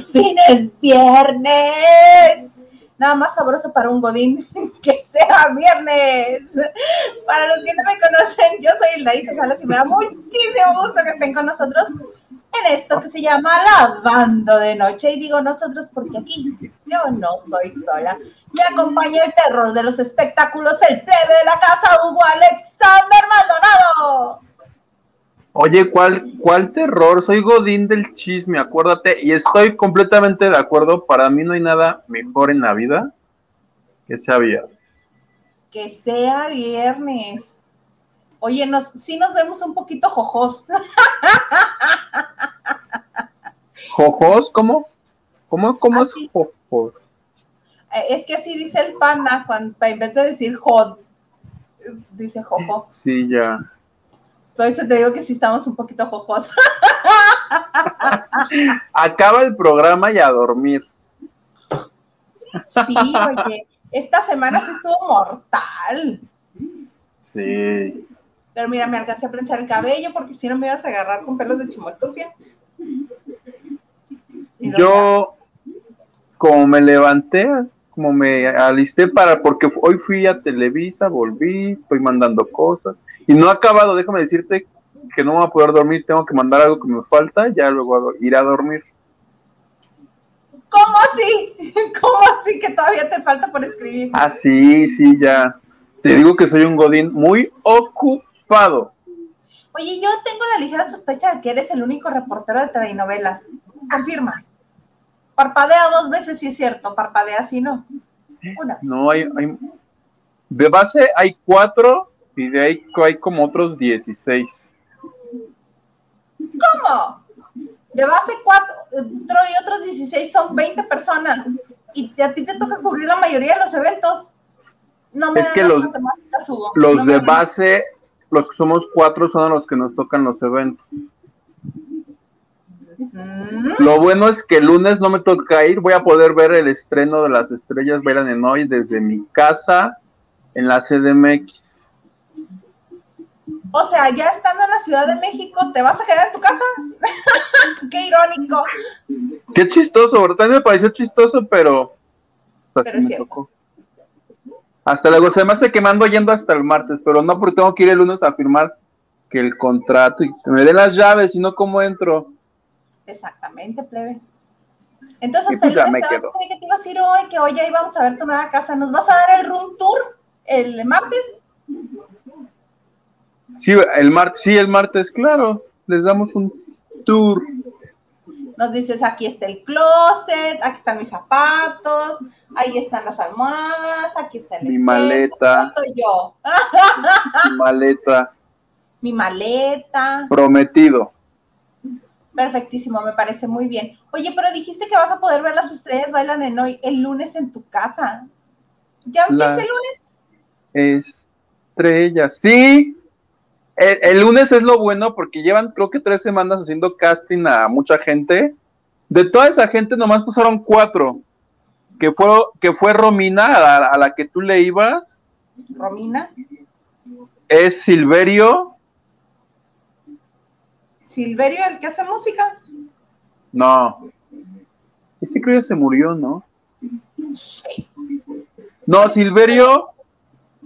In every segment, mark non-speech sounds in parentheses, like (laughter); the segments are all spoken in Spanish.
fin es viernes. Nada más sabroso para un godín (laughs) que sea viernes. Para los que no me conocen, yo soy Hilda Salas y me da muchísimo gusto que estén con nosotros en esto que se llama Lavando de Noche. Y digo nosotros porque aquí yo no soy sola. Me acompaña el terror de los espectáculos, el plebe de la casa, Hugo Alexander Maldonado. Oye, ¿cuál, ¿cuál terror? Soy Godín del chisme, acuérdate, y estoy completamente de acuerdo. Para mí no hay nada mejor en la vida que sea viernes. Que sea viernes. Oye, nos, sí nos vemos un poquito jojos. ¿Jojos? ¿Cómo? ¿Cómo, cómo es jojos? Eh, es que así dice el panda, cuando, en vez de decir jod, dice jojo. Sí, ya. Por eso te digo que sí estamos un poquito jojos. (laughs) Acaba el programa y a dormir. Sí, oye, esta semana sí estuvo mortal. Sí. Pero mira, me alcancé a planchar el cabello porque si no me ibas a agarrar con pelos de chimoltufia. Yo, como me levanté, como me alisté para, porque hoy fui a Televisa, volví, estoy mandando cosas y no he acabado, déjame decirte que no voy a poder dormir, tengo que mandar algo que me falta, ya luego ir a dormir. ¿Cómo así? (laughs) ¿Cómo así que todavía te falta por escribir? Ah, sí, sí, ya. Te digo que soy un godín muy ocupado. Oye, yo tengo la ligera sospecha de que eres el único reportero de telenovelas. Confirma. Parpadea dos veces si es cierto, parpadea si no. Una. No, hay, hay, de base hay cuatro y de ahí hay como otros 16. ¿Cómo? De base cuatro y otros 16 son 20 personas. Y a ti te toca cubrir la mayoría de los eventos. No me es que los, los de base, los que somos cuatro son los que nos tocan los eventos. Lo bueno es que el lunes no me toca ir, voy a poder ver el estreno de las estrellas bailan en hoy desde mi casa en la CDMX. O sea, ya estando en la Ciudad de México, ¿te vas a quedar en tu casa? (laughs) Qué irónico. Qué chistoso, ¿verdad? Me pareció chistoso, pero, así me tocó. Hasta luego, se me hace quemando yendo hasta el martes, pero no porque tengo que ir el lunes a firmar que el contrato y que me den las llaves, y no cómo entro. Exactamente, plebe. Entonces, pues el lunes te, que te ibas a ir hoy, que hoy ya íbamos a ver tu nueva casa. ¿Nos vas a dar el room tour el martes? Sí, el martes, sí, el martes, claro. Les damos un tour. Nos dices, aquí está el closet, aquí están mis zapatos, ahí están las almohadas, aquí está el Mi maleta. Estoy yo. (laughs) Mi maleta. Mi maleta. Prometido. Perfectísimo, me parece muy bien. Oye, pero dijiste que vas a poder ver las estrellas bailan en hoy el lunes en tu casa. ¿Ya empieza el lunes? Estrellas, sí. El, lunes es lo bueno porque llevan creo que tres semanas haciendo casting a mucha gente. De toda esa gente nomás pusieron cuatro. Que fue, que fue Romina, a a la que tú le ibas. Romina. Es Silverio, Silverio, el que hace música. No. Ese creo que se murió, ¿no? No, Silverio,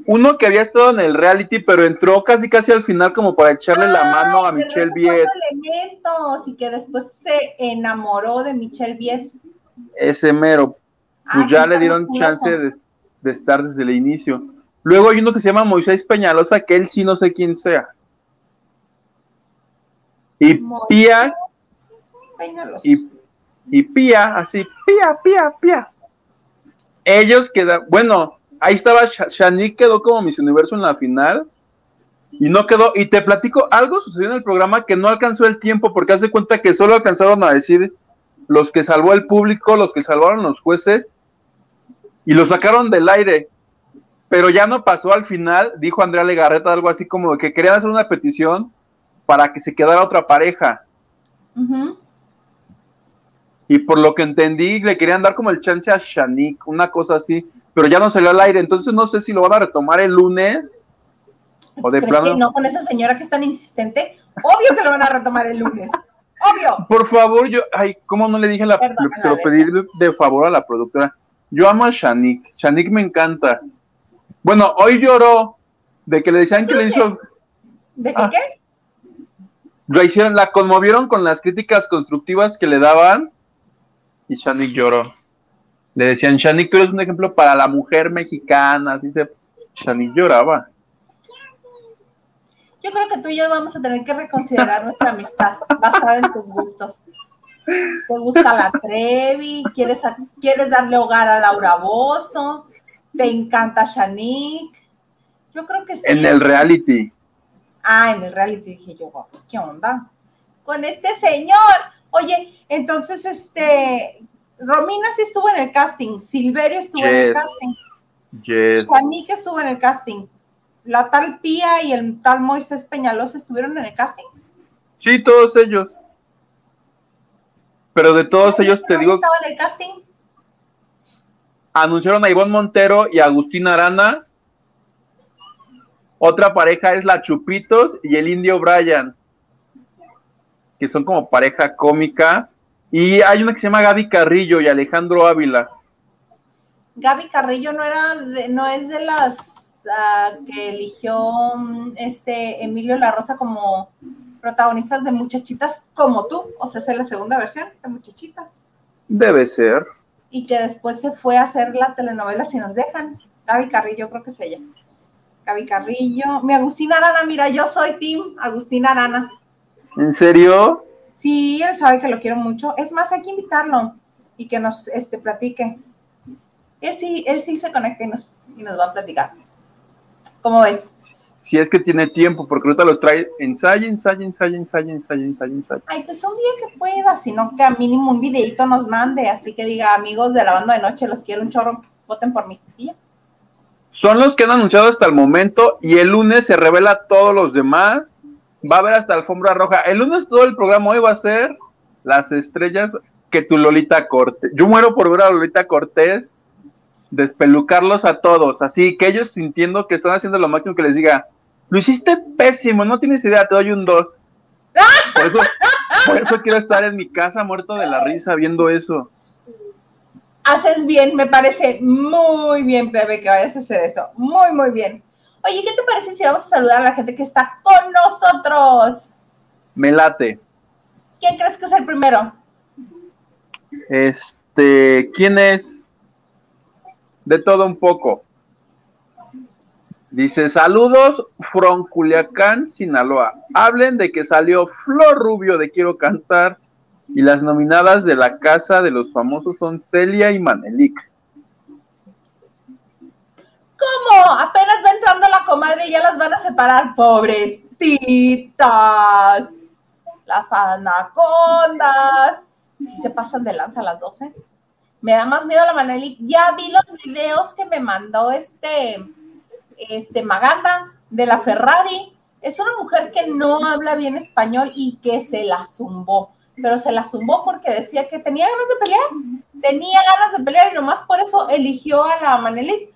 uno que había estado en el reality, pero entró casi casi al final como para echarle la mano a Michelle Viet. elementos y que después se enamoró de Michelle Viet. Ese mero. Pues ah, ya le dieron chance de, de, estar desde el inicio. Luego hay uno que se llama Moisés Peñalosa, que él sí no sé quién sea. Y Pía, y, y Pía, así, Pía, Pía, Pía. Ellos quedan, bueno, ahí estaba, Shanique quedó como Miss Universo en la final y no quedó. Y te platico, algo sucedió en el programa que no alcanzó el tiempo porque hace cuenta que solo alcanzaron a decir los que salvó el público, los que salvaron los jueces y lo sacaron del aire. Pero ya no pasó al final, dijo Andrea Legarreta algo así como que querían hacer una petición para que se quedara otra pareja. Y por lo que entendí, le querían dar como el chance a Shanik, una cosa así, pero ya no salió al aire, entonces no sé si lo van a retomar el lunes o de plano. no con esa señora que es tan insistente? Obvio que lo van a retomar el lunes. obvio. Por favor, yo, ay, ¿cómo no le dije la, se lo pedí de, favor a la productora? Yo amo a Shanik, Shanik me encanta. Bueno, hoy lloró de que le decían que le hizo. ¿De qué? Ah. qué? La hicieron, la conmovieron con las críticas constructivas que le daban y Shanik lloró. Le decían, Shanik, tú eres un ejemplo para la mujer mexicana, así se... Shanik lloraba. Yo creo que tú y yo vamos a tener que reconsiderar nuestra amistad basada en tus gustos. ¿Te gusta la Trevi? ¿Quieres, ¿Quieres darle hogar a Laura Bozo? ¿Te encanta Shanik? Yo creo que sí. En el reality. Ah, en el reality dije yo, ¿qué onda? Con este señor. Oye, entonces, este, Romina sí estuvo en el casting, Silverio estuvo en el casting. Yes. Shanik estuvo en el casting la tal Pía y el tal Moisés Peñalosa estuvieron en el casting. Sí, todos ellos. Pero de todos ellos te digo. estaba en el casting? Anunciaron a Ivonne Montero y a Agustín Arana. Otra pareja es la Chupitos y el Indio Brian, que son como pareja cómica. Y hay una que se llama Gaby Carrillo y Alejandro Ávila. Gaby Carrillo no era no es de las que eligió mm, este Emilio La Rosa como protagonistas de Muchachitas como tú, o sea, es la segunda versión de Muchachitas. Debe ser. Y que después se fue a hacer la telenovela Si nos dejan. Gaby Carrillo, creo que es ella. Gaby Carrillo. Mi Agustina Arana, mira, yo soy Tim Agustina Arana. ¿En serio? Sí, él sabe que lo quiero mucho. Es más, hay que invitarlo y que nos este, platique. Él sí, él sí se conecta y nos, y nos va a platicar. ¿Cómo ves? Si es que tiene tiempo, porque ahorita los trae ensayo, ensayo, ensayo, ensayo, ensayo, ensayo, ensayo. Ay, pues un día que pueda, sino que a mínimo un videito nos mande, así que diga, amigos de la banda de noche, los quiero un chorro, voten por mí. Son los que han anunciado hasta el momento y el lunes se revela todos los demás. Va a haber hasta alfombra roja. El lunes todo el programa hoy va a ser las estrellas que tu Lolita Cortés. Yo muero por ver a Lolita Cortés despelucarlos a todos, así que ellos sintiendo que están haciendo lo máximo que les diga, lo hiciste pésimo, no tienes idea, te doy un 2. Por eso, quiero estar en mi casa muerto de la risa viendo eso. Haces bien, me parece muy bien, Plebe, que vayas a hacer eso. Muy, muy bien. Oye, ¿qué te parece si vamos a saludar a la gente que está con nosotros? Me late. ¿Quién crees que es el primero? Este, ¿quién es? de todo un poco. Dice, saludos from Culiacán, Sinaloa. Hablen de que salió Flor Rubio de Quiero Cantar y las nominadas de la casa de los famosos son Celia y Manelik. ¿Cómo? Apenas va entrando la comadre y ya las van a separar, pobres titas. Las anacondas. Si se pasan de lanza a las 12 me da más miedo la Manelik. Ya vi los videos que me mandó este, este Maganda de la Ferrari. Es una mujer que no habla bien español y que se la zumbó. Pero se la zumbó porque decía que tenía ganas de pelear. Tenía ganas de pelear y nomás por eso eligió a la Manelik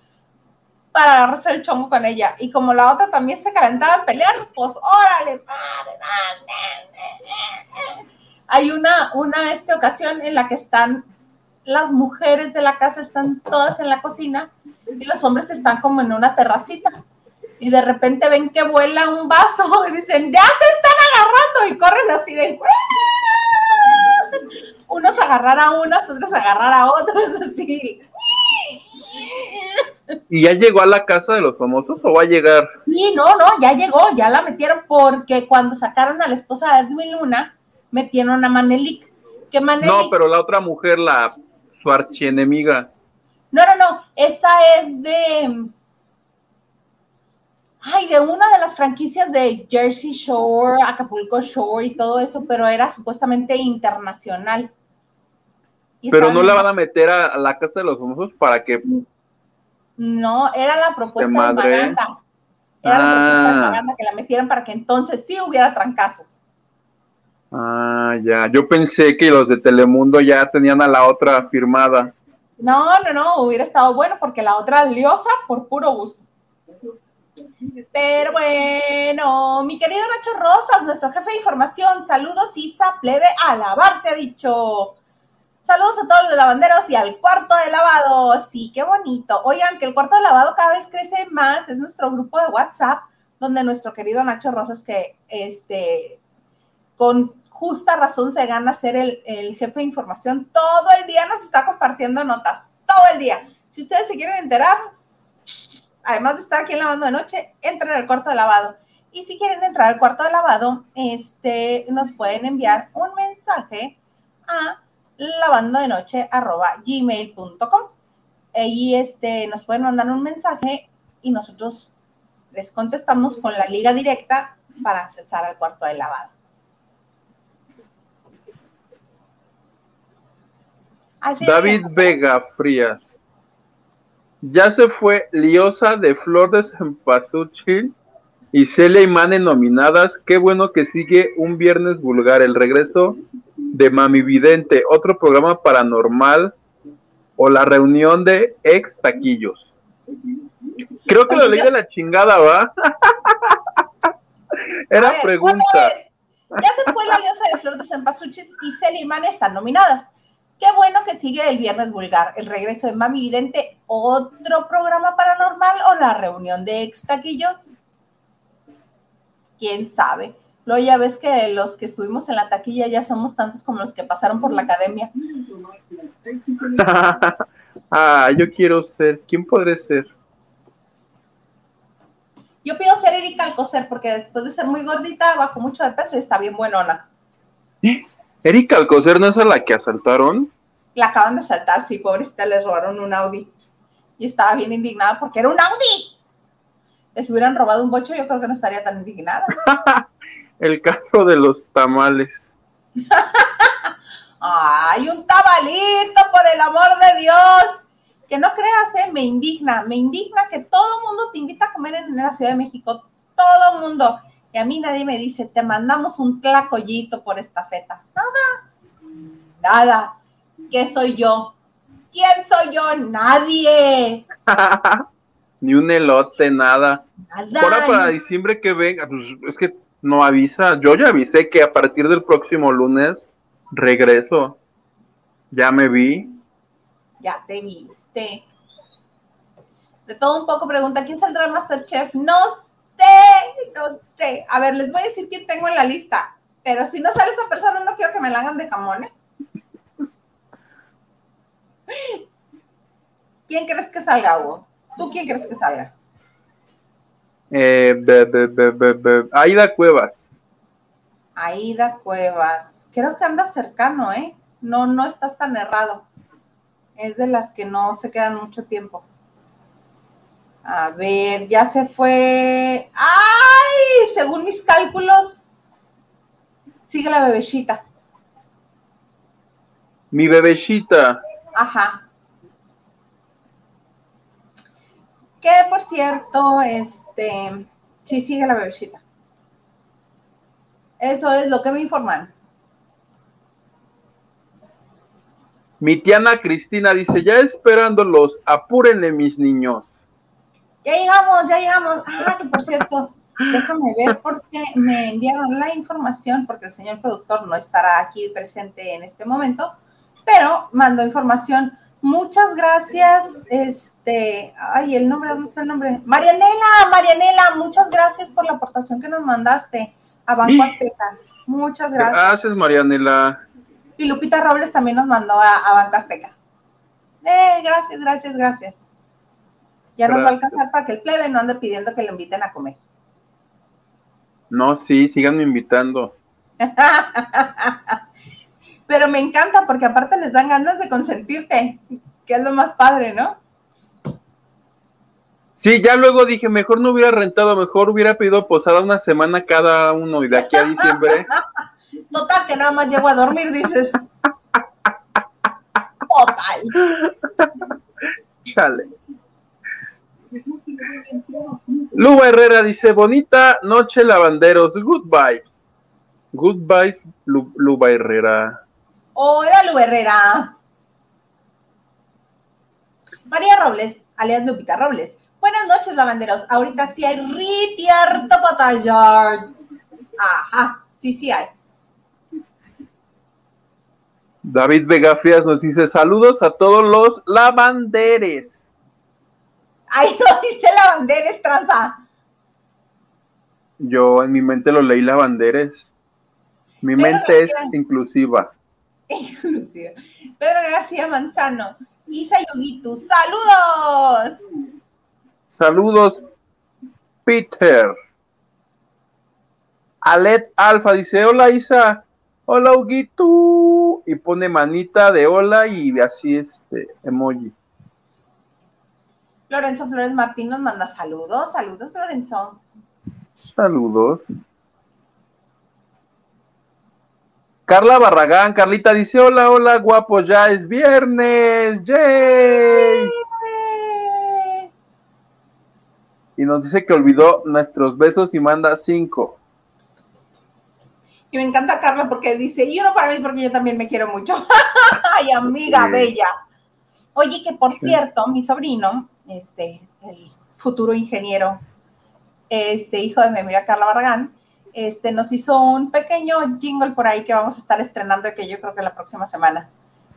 para agarrarse el chongo con ella. Y como la otra también se calentaba en pelear, pues órale, madre, Hay una, una esta ocasión en la que están las mujeres de la casa están todas en la cocina y los hombres están como en una terracita. Y de repente ven que vuela un vaso (laughs) y dicen, ya se están agarrando y corren así de... (laughs) Unos agarrar a unas, otros agarrar a otros, (laughs) así. ¿Y ya llegó a la casa de los famosos o va a llegar? Sí, no, no, ya llegó, ya la metieron porque cuando sacaron a la esposa de Edwin Luna, metieron a Manelik. Que Manelik... No, pero la otra mujer, la su archienemiga. No, no, no, esa es de... Ay, de una de las franquicias de Jersey Shore, Acapulco Shore y todo eso, pero era supuestamente internacional. pero no la van a meter a, la casa de los famosos para que... No, era la propuesta de Maganda. Era la propuesta de ah. Maganda que la metieran para que entonces sí hubiera trancazos. Ah, ya. Yo pensé que los de Telemundo ya tenían a la otra firmada. No, no, no, hubiera estado bueno porque la otra liosa por puro gusto. Pero bueno, mi querido Nacho Rosas, nuestro jefe de información, saludos Isa, plebe, a lavar se ha dicho. Saludos a todos los lavanderos y al cuarto de lavado. Sí, qué bonito. Oigan, que el cuarto de lavado cada vez crece más. Es nuestro grupo de WhatsApp, donde nuestro querido Nacho Rosas, que este, con justa razón se gana ser el jefe de información, todo el día nos está compartiendo notas. Todo el día. Si ustedes se quieren enterar, además de estar aquí en lavando de noche, entren al cuarto de lavado. Y si quieren entrar al cuarto de lavado, este, nos pueden enviar un mensaje a lavando de noche gmail.com. Ahí este, nos pueden mandar un mensaje y nosotros les contestamos con la liga directa para accesar al cuarto de lavado. David Vega Frías. Ya se fue Liosa de Flor de Cempasúchil y Celia y Mane nominadas. Qué bueno que sigue un viernes vulgar. El regreso de Mami Vidente, otro programa paranormal o la reunión de ex taquillos. Creo que lo leí de la chingada, ¿va? (laughs) Era pregunta. Ya se fue la Liosa de Flor de Cempasúchil y Celia y Mane están nominadas. Qué bueno que sigue el Viernes Vulgar, el regreso de Mami Vidente, otro programa paranormal o la reunión de ex taquillos. ¿Quién sabe? Luego ya ves que los que estuvimos en la taquilla ya somos tantos como los que pasaron por la academia. (laughs) ah, yo quiero ser. ¿Quién podré ser? Yo pido ser Erika Alcocer porque después de ser muy gordita, bajo mucho de peso y está bien buenona. ¿Eh? Erika Alcocer, ¿no es a la que asaltaron? La acaban de asaltar, sí, pobrecita, les robaron un Audi. Y estaba bien indignada porque era un Audi. Les hubieran robado un bocho, yo creo que no estaría tan indignada. (laughs) El carro de los tamales. (laughs) Ay, un tabalito, por el amor de Dios. Que no creas, eh, me indigna, me indigna que todo el mundo te invita a comer en la Ciudad de México. Todo el mundo y a mí nadie me dice, te mandamos un tlacoyito por esta feta. Nada, nada. ¿Qué soy yo? ¿Quién soy yo? Nadie. (laughs) Ni un elote, nada. Ahora para diciembre que venga, pues es que no avisa. Yo ya avisé que a partir del próximo lunes regreso. Ya me vi. Ya te viste. De todo un poco pregunta, ¿quién saldrá el Masterchef? No no sé. A ver, les voy a decir quién tengo en la lista. Pero si no sale esa persona, no quiero que me la hagan de jamón, ¿eh? ¿Quién crees que salga, Hugo? ¿Tú quién crees que salga? Eh, Aida Cuevas. Aida Cuevas. Creo que anda cercano, ¿eh? No, no estás tan errado. Es de las que no se quedan mucho tiempo. A ver, ya se fue. ¡Ay! Según mis cálculos, sigue la bebecita. Mi bebecita. Ajá. Que por cierto, este, sí sigue la bebecita. Eso es lo que me informan. Mi tiana Cristina dice, ya esperándolos, apúrenle mis niños ya llegamos, ya llegamos. Ah, que por cierto, déjame ver porque me enviaron la información, porque el señor productor no estará aquí presente en este momento, pero mandó información. Muchas gracias, este, ay, el nombre, ¿dónde está el nombre? Marianela, Marianela, muchas gracias por la aportación que nos mandaste a Banco Azteca. Muchas gracias. Gracias, Marianela. Y Lupita Robles también nos mandó a, a Banco Azteca. Eh, gracias, gracias, gracias. Ya nos va a alcanzar para que el plebe no ande pidiendo que lo inviten a comer. No, sí, síganme invitando. (laughs) Pero me encanta porque aparte les dan ganas de consentirte, que es lo más padre, ¿no? Sí, ya luego dije, mejor no hubiera rentado, mejor hubiera pedido posada una semana cada uno y de aquí a diciembre. (laughs) Total, que nada más llego a dormir, dices. (laughs) Total. Chale. Luba Herrera dice, bonita noche lavanderos, good vibes. Good vibes, Luba Herrera. Hola, Luba Herrera. María Robles, alias Lupita Robles. Buenas noches, lavanderos. Ahorita sí hay ritiarto patallards. Ajá, sí, sí hay. David Vega Frías nos dice saludos a todos los lavanderes. Ay, no dice lavanderes, tranza. Yo en mi mente lo leí lavanderes. Mi mente es inclusiva. (laughs) Inclusiva. Pedro García Manzano. Isa Yoguitu, saludos. Saludos, Peter. Alet Alfa dice, hola Isa, hola Huguito, y pone manita de hola y así este emoji. Lorenzo Flores Martín nos manda saludos, saludos Lorenzo. Saludos. Carla Barragán, Carlita dice, hola, hola, guapo, ya es viernes, yay. Y nos dice que olvidó nuestros besos y manda cinco. Y me encanta Carla porque dice, y uno para mí porque yo también me quiero mucho. (laughs) Ay, amiga bella. Oye, que por cierto, mi sobrino, este, el futuro ingeniero, este hijo de mi amiga Carla Barragán, este, nos hizo un pequeño jingle por ahí que vamos a estar estrenando, que yo creo que la próxima semana.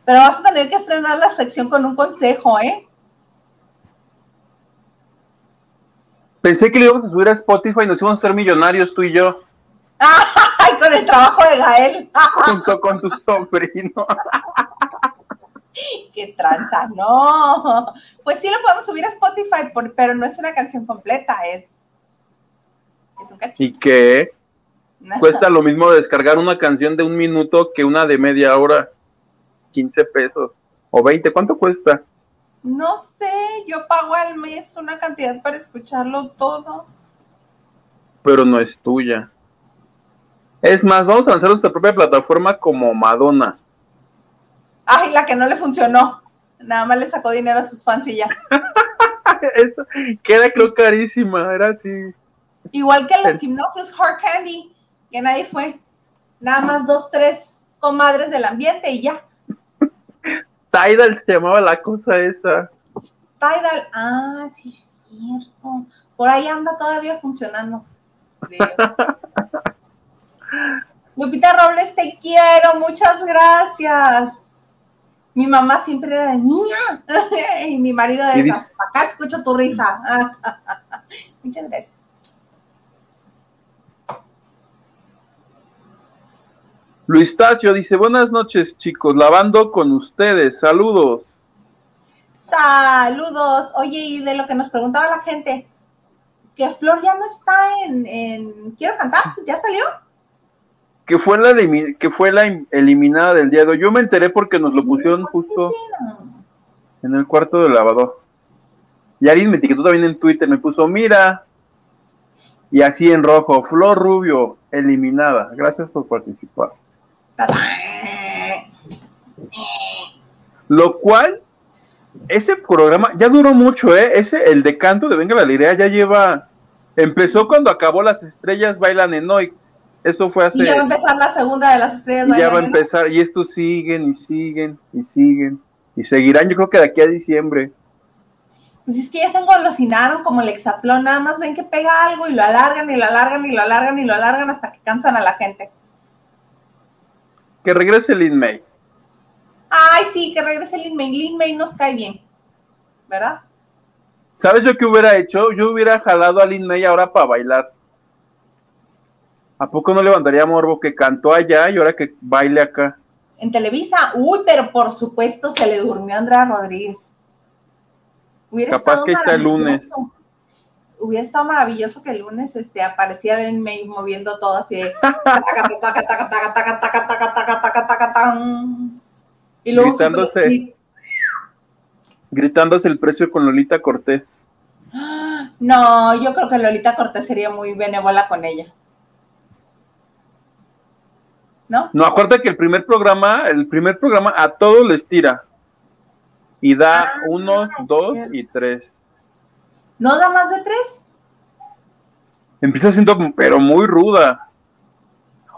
Pero vas a tener que estrenar la sección con un consejo, ¿eh? Pensé que le íbamos a subir a Spotify y nos íbamos a ser millonarios tú y yo. (laughs) ¡Ay, con el trabajo de Gael! Junto con tu sobrino. (laughs) (laughs) ¡Qué tranza! No. Pues sí lo podemos subir a Spotify, pero no es una canción completa, es, es un cachito. ¿Y qué? (laughs) Cuesta lo mismo descargar una canción de un minuto que una de media hora. 15 pesos. O 20, ¿cuánto cuesta? No sé, yo pago al mes una cantidad para escucharlo todo. Pero no es tuya. Es más, vamos a lanzar nuestra propia plataforma como Madonna. Ay, la que no le funcionó. Nada más le sacó dinero a sus fans y ya. (laughs) Eso queda creo carísima, era así. Igual que los gimnasios Hard Candy, que nadie fue. Nada más dos, tres comadres del ambiente y ya. Tidal se llamaba la cosa esa. Tidal, ah, sí es cierto. Por ahí anda todavía funcionando. (laughs) Lupita Robles, te quiero, muchas gracias. Mi mamá siempre era de niña (laughs) y mi marido de esas. Acá escucho tu risa. (laughs) muchas gracias. Luis Tacio dice, buenas noches chicos, lavando con ustedes, saludos. Saludos. Oye, y de lo que nos preguntaba la gente, que Flor ya no está en, Quiero cantar, ¿ya salió? Que fue la que fue la eliminada del día de hoy. Yo me enteré porque nos lo pusieron justo en el cuarto de lavador. Y alguien me etiquetó también en Twitter, me puso, mira, y así en rojo, Flor Rubio, eliminada. Gracias por participar. Lo cual, ese programa ya duró mucho, ¿eh? Ese, el de canto de Venga la Lirea ya lleva. Empezó cuando acabó Las Estrellas Bailan en Hoy. Eso fue hace. Y ya va a empezar la segunda de Las Estrellas. Y ya va a empezar, y estos siguen y siguen y siguen. Y seguirán, yo creo que de aquí a diciembre. Pues es que ya se engolosinaron como el hexatlón, nada más ven que pega algo y lo alargan y lo alargan y lo alargan y lo alargan hasta que cansan a la gente que regrese Lin May. Ay, sí, que regrese Lin May. Lin May nos cae bien, ¿verdad? ¿Sabes yo qué hubiera hecho? Yo hubiera jalado a Lin May ahora para bailar. ¿A poco no levantaría morbo que cantó allá y ahora que baile acá? En Televisa, uy, pero por supuesto se le durmió a Andrea Rodríguez. Capaz que está el lunes hubiera estado maravilloso que el lunes este, apareciera en May moviendo todo así de y luego gritándose, gritándose el precio con Lolita Cortés. No, yo creo que Lolita Cortés sería muy benévola con ella. ¿No? No, acuérdate que el primer programa, el primer programa a todos les tira. Y da unos, dos y tres. ¿No da más de tres? Empieza siendo, pero muy ruda.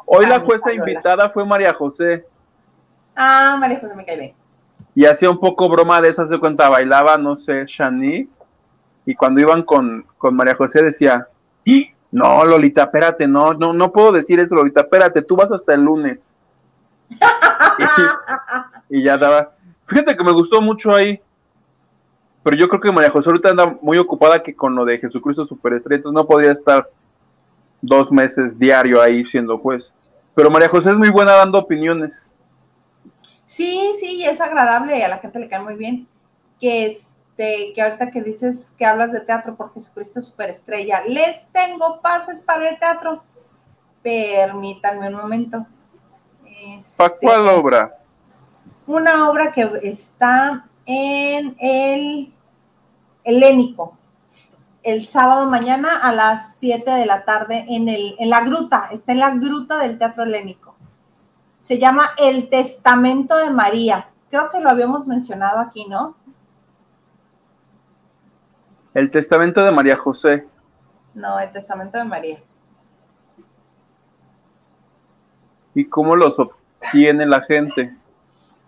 Hoy la jueza invitada fue María José. Ah, María José me cae bien. Y hacía un poco broma de esas de cuenta, bailaba, no sé, Shani. Y cuando iban con, con María José decía, ¡Ah! No, Lolita, espérate, no, no, no puedo decir eso, Lolita, espérate, tú vas hasta el lunes. y, ya daba. Fíjate que me gustó mucho ahí. Pero yo creo que María José ahorita anda muy ocupada que con lo de Jesucristo Superestrella, no podría estar dos meses diario ahí siendo juez. Pero María José es muy buena dando opiniones. Sí, sí, es agradable y a la gente le cae muy bien. Que este, que ahorita que dices que hablas de teatro por Jesucristo Superestrella, les tengo pases para el teatro. Permítanme un momento. ¿Para este, cuál obra? Una obra que está en el Helénico el sábado mañana a las 7 de la tarde en, el, en la gruta, está en la gruta del Teatro Helénico. Se llama El Testamento de María. Creo que lo habíamos mencionado aquí, ¿no? El Testamento de María José. No, el Testamento de María. ¿Y cómo los obtiene la gente?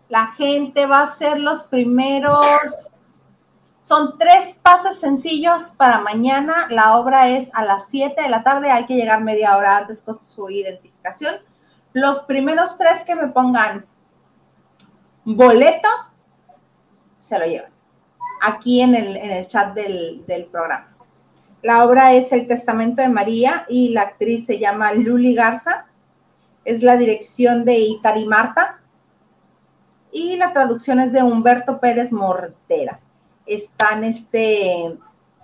La gente va a ser los primeros son tres pases sencillos para mañana. La obra es a las 7 de la tarde. Hay que llegar media hora antes con su identificación. Los primeros tres que me pongan boleto, se lo llevan. Aquí en el, en el chat del, del programa. La obra es El Testamento de María y la actriz se llama Luli Garza. Es la dirección de Itari Marta. Y la traducción es de Humberto Pérez Mortera están este,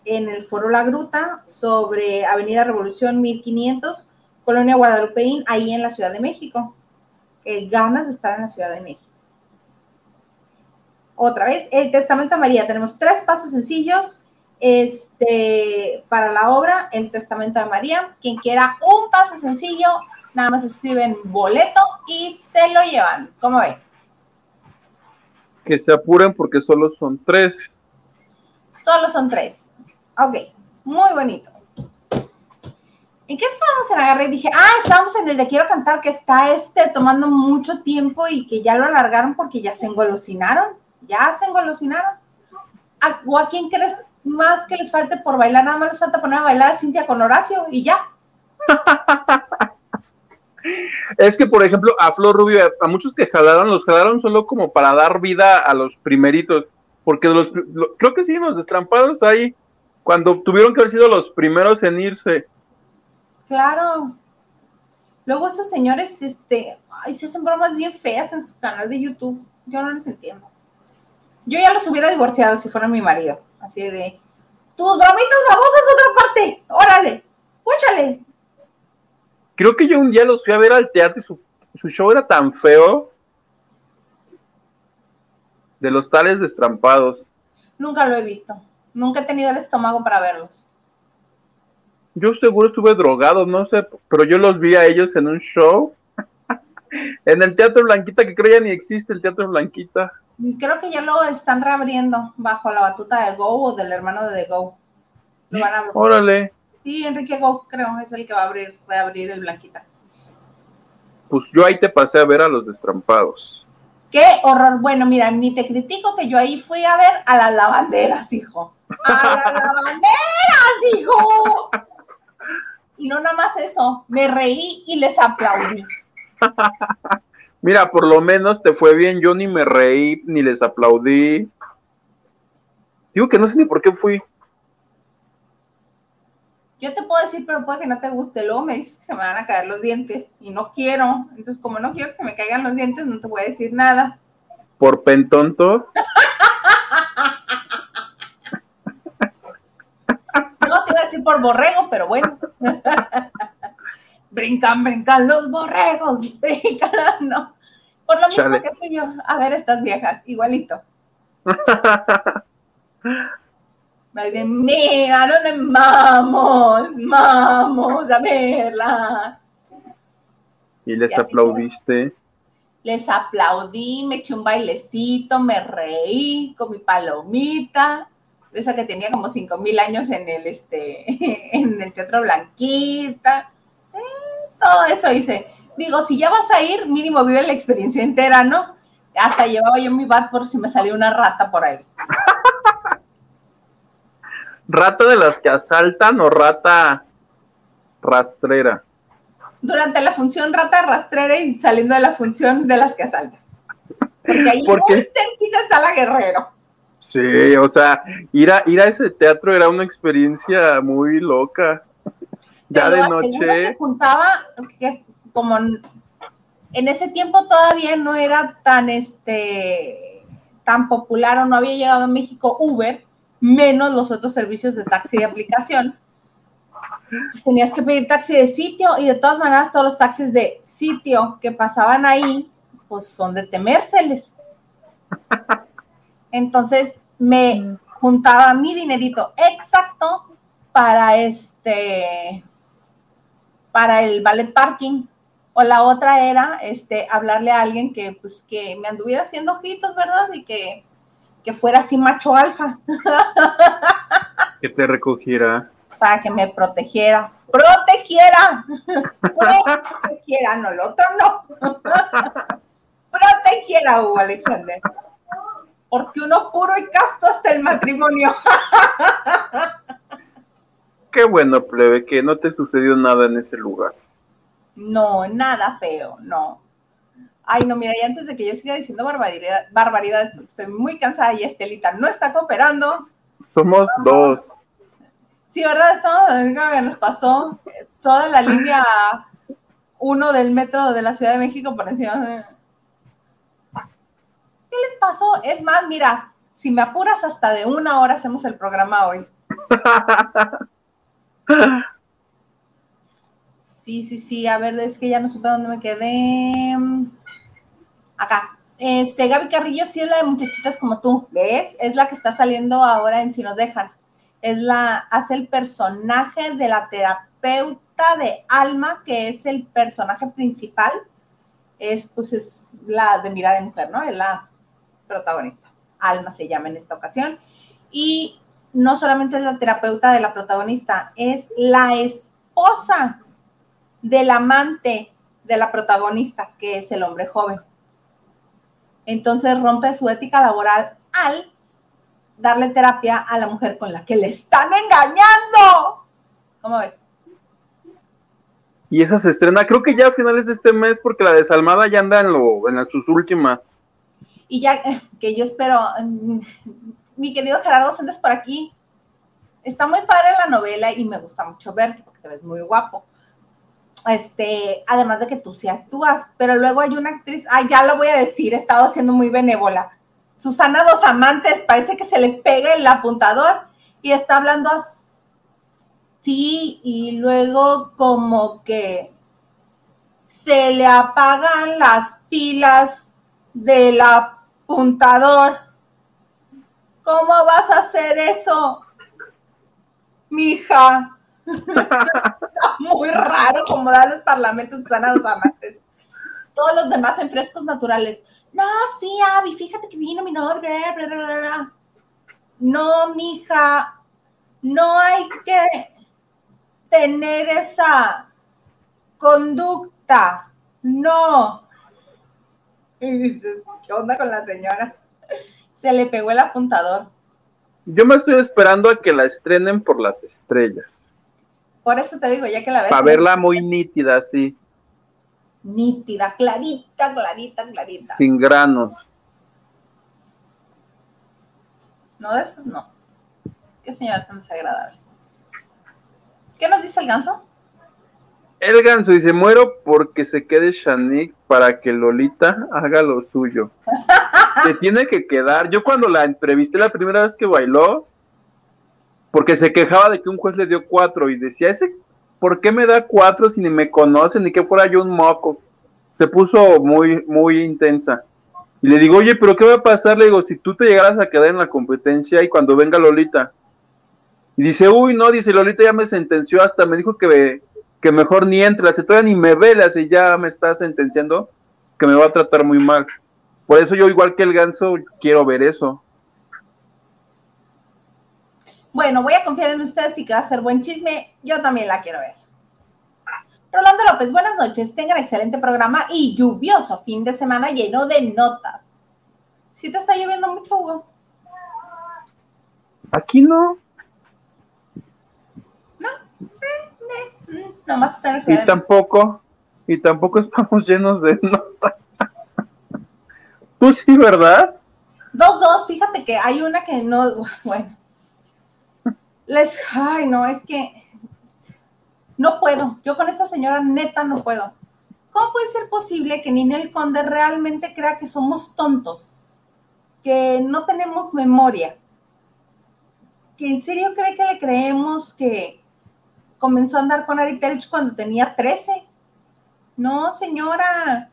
en el Foro La Gruta sobre Avenida Revolución 1500, Colonia Guadalupeín, ahí en la Ciudad de México. ganas de estar en la Ciudad de México. Otra vez, el Testamento de María. Tenemos tres pasos sencillos este, para la obra, el Testamento de María. Quien quiera un paso sencillo, nada más escriben boleto y se lo llevan. ¿Cómo ven? Que se apuren porque solo son tres. Solo son tres. Ok, muy bonito. ¿En qué estábamos en agarre? Y dije, ah, estábamos en el de Quiero Cantar, que está este tomando mucho tiempo y que ya lo alargaron porque ya se engolosinaron. Ya se engolosinaron. ¿O a quién crees más que les falte por bailar? Nada más les falta poner a bailar a Cintia con Horacio y ya. (laughs) es que, por ejemplo, a Flor Rubio, a muchos que jalaron, los jalaron solo como para dar vida a los primeritos porque los, creo que sí, los destrampados ahí, cuando tuvieron que haber sido los primeros en irse. Claro. Luego esos señores, este, ay, se hacen bromas bien feas en su canal de YouTube. Yo no les entiendo. Yo ya los hubiera divorciado si fuera mi marido. Así de, tus bromitas babosas otra parte. Órale, escúchale. Creo que yo un día los fui a ver al teatro y su, su show era tan feo de los tales destrampados. Nunca lo he visto. Nunca he tenido el estómago para verlos. Yo seguro estuve drogado, no sé, pero yo los vi a ellos en un show. (laughs) en el Teatro Blanquita, que creo ya ni existe el Teatro Blanquita. Creo que ya lo están reabriendo bajo la batuta de Go o del hermano de The Go. Lo van a abrir. Órale. Sí, Enrique Go creo es el que va a abrir, reabrir el Blanquita. Pues yo ahí te pasé a ver a los destrampados. Qué horror. Bueno, mira, ni te critico que yo ahí fui a ver a las lavanderas, hijo. A las (laughs) lavanderas, hijo. Y no nada más eso, me reí y les aplaudí. (laughs) Mira, por lo menos te fue bien, yo ni me reí ni les aplaudí. Digo que no sé ni por qué fui. Yo te puedo decir, pero puede que no te guste. Luego me dices que se me van a caer los dientes y no quiero. Entonces, como no quiero que se me caigan los dientes, no te voy a decir nada. ¿Por pentonto? no, te iba a decir por borrego, pero bueno. (laughs) brincan, brincan los borregos, brincan, no. Por lo mismo que fui yo a ver estas viejas, igualito. (laughs) de, mira, ¿dónde vamos? Vamos a verlas. ¿Y les aplaudiste? Les aplaudí, me eché un bailecito, me reí con mi palomita, esa que tenía como cinco mil años en el, este, (laughs) en el Teatro Blanquita. Todo eso hice. Digo, si ya vas a ir, mínimo vive la experiencia entera, ¿no? Hasta llevaba yo mi bat por si me salió una rata por ahí. ¿Rata de las que asaltan o rata rastrera? Durante la función rata rastrera y saliendo de la función de las que asaltan. Porque ahí Porque- muy cerquita está la guerrero. Sí, o sea, ir a, ir a ese teatro era una experiencia muy loca. Ya de aseguro que noche, juntaba, que como en en ese tiempo todavía no era tan este tan popular o no había llegado a México Uber, menos los otros servicios de taxi de aplicación. Pues tenías que pedir taxi de sitio y de todas maneras todos los taxis de sitio que pasaban ahí, pues son de temérseles. Entonces me juntaba mi dinerito exacto para este para el ballet parking o la otra era este hablarle a alguien que pues que me anduviera haciendo ojitos, ¿verdad? Y que, que fuera así macho alfa que te recogiera. para que me protegiera. Protegiera. Protegiera, no, lo otro no. Protegiera, Hugo Alexander. Porque uno puro y casto hasta el matrimonio. Qué bueno, plebe, que no te sucedió nada en ese lugar. No, nada feo, no. Ay, no, mira, y antes de que yo siga diciendo barbaridad- barbaridades, porque estoy muy cansada y Estelita no está cooperando. Somos dos. Sí, ¿verdad? Estamos, que nos pasó toda la línea 1 del metro de la Ciudad de México por encima. ¿Qué les pasó? Es más, mira, si me apuras hasta de una hora hacemos el programa hoy. (laughs) Sí, sí, sí. A ver, es que ya no supe dónde me quedé. Acá. Este, Gaby Carrillo sí es la de muchachitas como tú, ¿ves? Es la que está saliendo ahora en Si nos dejan. Es la, hace el personaje de la terapeuta de Alma, que es el personaje principal. Es, pues, es la de Mirada de Mujer, ¿no? Es la protagonista. Alma se llama en esta ocasión. Y no solamente es la terapeuta de la protagonista, es la esposa del amante de la protagonista, que es el hombre joven. Entonces rompe su ética laboral al darle terapia a la mujer con la que le están engañando. ¿Cómo ves? Y esa se estrena, creo que ya a finales de este mes, porque la desalmada ya anda en, lo, en sus últimas. Y ya eh, que yo espero, mm, mi querido Gerardo Sendes por aquí. Está muy padre la novela y me gusta mucho verte porque te ves muy guapo. Este, además de que tú sí actúas, pero luego hay una actriz, ah, ya lo voy a decir, he estado siendo muy benévola. Susana Dos Amantes, parece que se le pega el apuntador y está hablando así y luego como que se le apagan las pilas del apuntador. ¿Cómo vas a hacer eso, mija? Está (laughs) muy raro como da los parlamentos Susana Dos Amantes. Todos los demás en frescos naturales. No, sí, Abby, fíjate que vino mi novio. bla, bla, bla, bla, bla". No, mija, no hay que tener esa conducta. No. Y dices, ¿qué onda con la señora? Se le pegó el apuntador. Yo me estoy esperando a que la estrenen por las estrellas. Por eso te digo, ya que la ves. Para verla muy nítida, así, Nítida, clarita, clarita, clarita. sin granos. No, de esos no. Qué señora tan desagradable. ¿Qué nos dice el ganso? El ganso dice, muero porque se quede Shanique para que Lolita haga lo suyo. se tiene que quedar. Yo cuando la entrevisté la primera vez que bailó, porque se quejaba de que un juez le dio cuatro y decía, ese, ¿por qué me da cuatro si ni me conoce ni que fuera yo un moco? Se puso muy, muy intensa. Y le digo, oye, pero ¿qué va a pasar? Le digo, si tú te llegaras a quedar en la competencia y cuando venga Lolita. Y dice, uy, no, dice, Lolita ya me sentenció, hasta me dijo que, que mejor ni entra, se todavía ni me velas y ya me está sentenciando que me va a tratar muy mal. Por eso yo, igual que el ganso, quiero ver eso. Bueno, voy a confiar en ustedes y que va a ser buen chisme. Yo también la quiero ver. Rolando López, buenas noches. Tengan excelente programa y lluvioso fin de semana lleno de notas. ¿Sí te está lloviendo mucho, Hugo? Aquí no. Nomás en Y tampoco, y tampoco (laughs) estamos llenos de notas. Tú sí, ¿verdad? Dos, dos, fíjate que hay una que no, bueno. Les, ay, no, es que no puedo. Yo con esta señora neta no puedo. ¿Cómo puede ser posible que Ninel Conde realmente crea que somos tontos? Que no tenemos memoria. Que en serio cree que le creemos que comenzó a andar con Ari Telch cuando tenía 13. No, señora.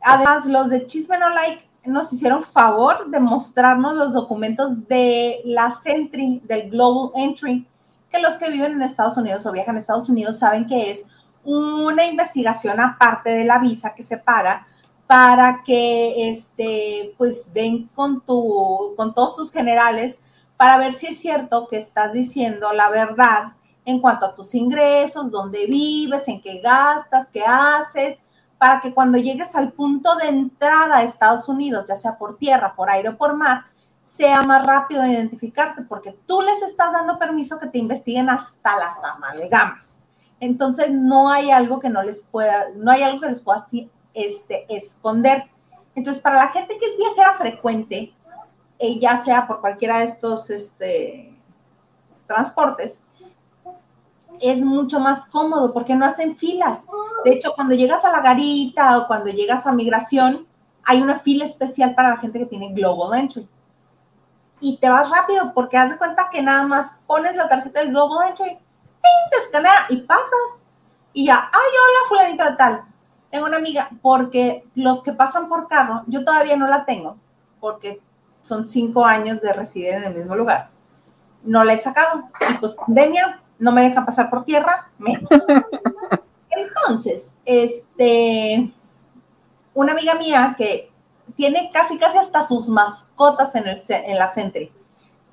Además, los de Chisme No Like nos hicieron favor de mostrarnos los documentos de la Sentry, del Global Entry, que los que viven en Estados Unidos o viajan a Estados Unidos saben que es una investigación aparte de la visa que se paga para que este, pues den con, tu, con todos tus generales para ver si es cierto que estás diciendo la verdad en cuanto a tus ingresos, dónde vives, en qué gastas, qué haces, para que cuando llegues al punto de entrada a Estados Unidos, ya sea por tierra, por aire o por mar, sea más rápido identificarte, porque tú les estás dando permiso que te investiguen hasta las amalgamas. Entonces no hay algo que no les pueda, no hay algo que les pueda este, esconder. Entonces, para la gente que es viajera frecuente, eh, ya sea por cualquiera de estos este, transportes, es mucho más cómodo porque no hacen filas. De hecho, cuando llegas a la garita o cuando llegas a migración, hay una fila especial para la gente que tiene Global Entry. Y te vas rápido porque haz de cuenta que nada más pones la tarjeta del Global Entry te escanea y pasas. Y ya, ay, hola, fulanito de tal. Tengo una amiga, porque los que pasan por carro, yo todavía no la tengo, porque son cinco años de residir en el mismo lugar. No la he sacado. Y pues pandemia, no me deja pasar por tierra, menos. (laughs) Entonces, este, una amiga mía que tiene casi, casi hasta sus mascotas en, el, en la Sentry.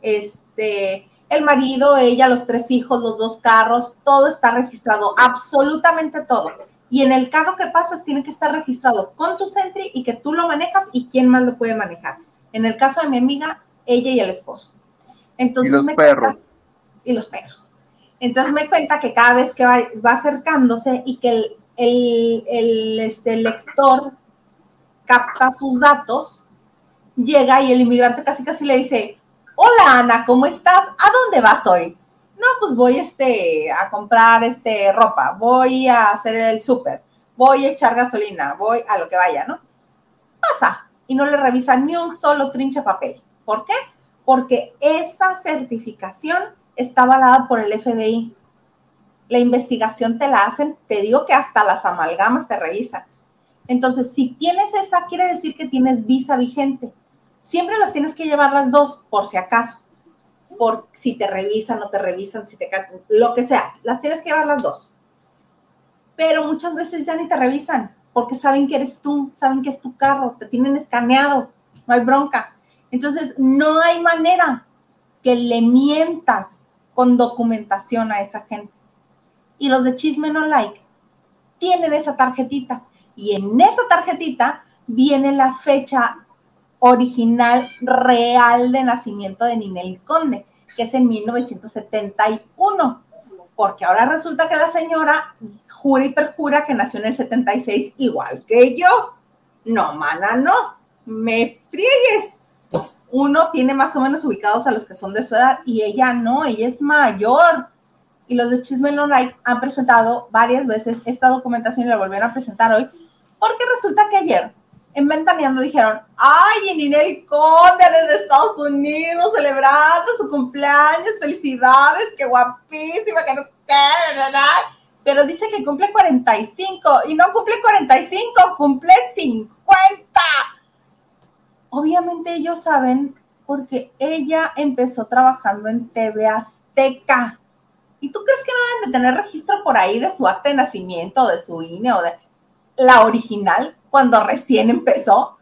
Este, el marido, ella, los tres hijos, los dos carros, todo está registrado, absolutamente todo. Y en el carro que pasas tiene que estar registrado con tu Sentry y que tú lo manejas y quién más lo puede manejar. En el caso de mi amiga, ella y el esposo. Entonces, y los perros. y los perros. Entonces me cuenta que cada vez que va, acercándose y que el, el, el este, lector capta sus datos, llega y el inmigrante casi casi le dice, hola Ana, ¿cómo estás? ¿A dónde vas hoy? No, pues voy este, a comprar este, ropa, voy a hacer el súper, voy a echar gasolina, voy a lo que vaya, ¿no? Pasa y no le revisa ni un solo trinche papel. ¿Por qué? Porque esa certificación está avalada por el FBI. La investigación te la hacen, te digo que hasta las amalgamas te revisan. Entonces, si tienes esa, quiere decir que tienes visa vigente siempre las tienes que llevar las dos, por si acaso, por si te revisan, no te revisan, si te lo que sea, las tienes que llevar las dos. Pero muchas veces ya ni te revisan, porque saben que eres tú, saben que es tu carro, te tienen escaneado, no hay bronca. Entonces, no hay manera que le mientas con documentación a esa gente. Y los de Chisme No Like tienen esa tarjetita. Y en esa tarjetita viene la fecha original real de nacimiento de Ninel Conde, que es en 1971, porque ahora resulta que la señora jura y perjura que nació en el 76 igual que yo. No, mana, no, me friegues. Uno tiene más o menos ubicados a los que son de su edad y ella no, ella es mayor. Y los de Chisme No han presentado varias veces esta documentación y la volvieron a presentar hoy, porque resulta que ayer en Ventaneando dijeron, ay, Ninel Conde desde Estados Unidos celebrando su cumpleaños, felicidades, qué guapísima, que no pero dice que cumple 45 y no cumple 45, cumple 50. Obviamente ellos saben porque ella empezó trabajando en TV Azteca. ¿Y tú crees que no deben de tener registro por ahí de su acta de nacimiento, de su INE o de la original? cuando recién empezó?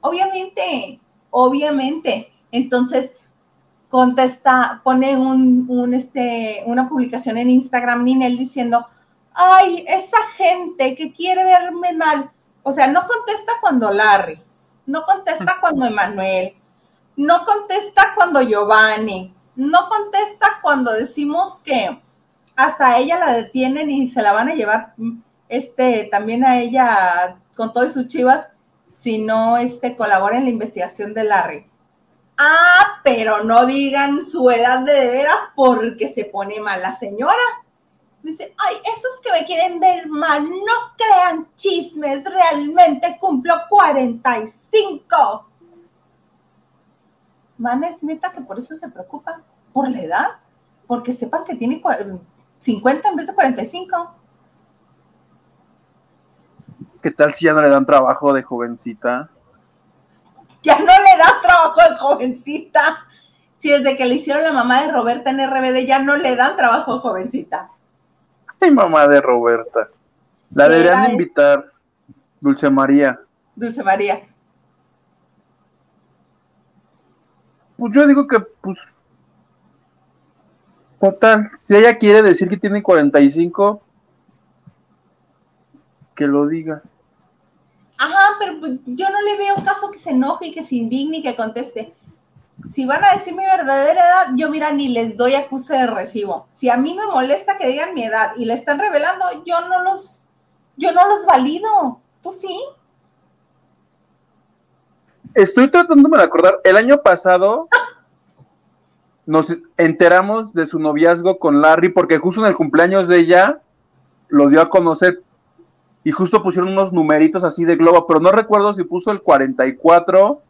Obviamente, obviamente. Entonces, contesta, pone un, este, una publicación en Instagram, Ninel, diciendo, ay, esa gente que quiere verme mal. O sea, no contesta cuando Larry, no contesta cuando Emanuel, no contesta cuando Giovanni, no contesta cuando decimos que hasta ella la detienen y se la van a llevar este también a ella con todas sus chivas si no este colabora en la investigación de Larry. Ah, pero no digan su edad de, veras porque se pone mal la señora. Dice, ay, esos que me quieren ver mal, no crean chismes, realmente cumplo 45. Man, es neta que por eso se preocupa, por la edad, porque sepan que tiene 50 en vez de 45. ¿Qué tal si ya no le dan trabajo de jovencita? Ya no le dan trabajo de jovencita. Si desde que le hicieron la mamá de Roberta en RBD ya no le dan trabajo de jovencita. (laughs) Ay, mamá de Roberta. La deberían invitar. Dulce María. Dulce María. Pues yo digo que, pues, Total, si ella quiere decir que tiene 45, que lo diga. Ajá, pero pues, yo no le veo caso que se enoje y que se indigne y que conteste. Si van a decir mi verdadera edad, yo mira, ni les doy acuse de recibo. Si a mí me molesta que digan mi edad y le están revelando, yo no los, yo no los valido. ¿Tú sí? Estoy tratándome de acordar. El año pasado (laughs) nos enteramos de su noviazgo con Larry porque justo en el cumpleaños de ella lo dio a conocer y justo pusieron unos numeritos así de globo, pero no recuerdo si puso el 44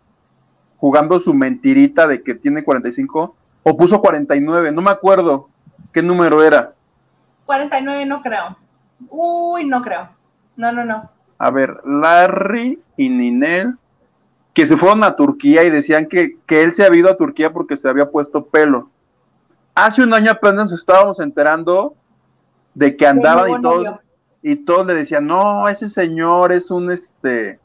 jugando su mentirita de que tiene 45 o puso 49, no me acuerdo qué número era. 49 no creo. Uy, no creo. No, no, no. A ver, Larry y Ninel que se fueron a Turquía y decían que, él se había ido a Turquía porque se había puesto pelo. Hace un año apenas estábamos enterando de que andaban y todos, y todos le decían, no, ese señor es un este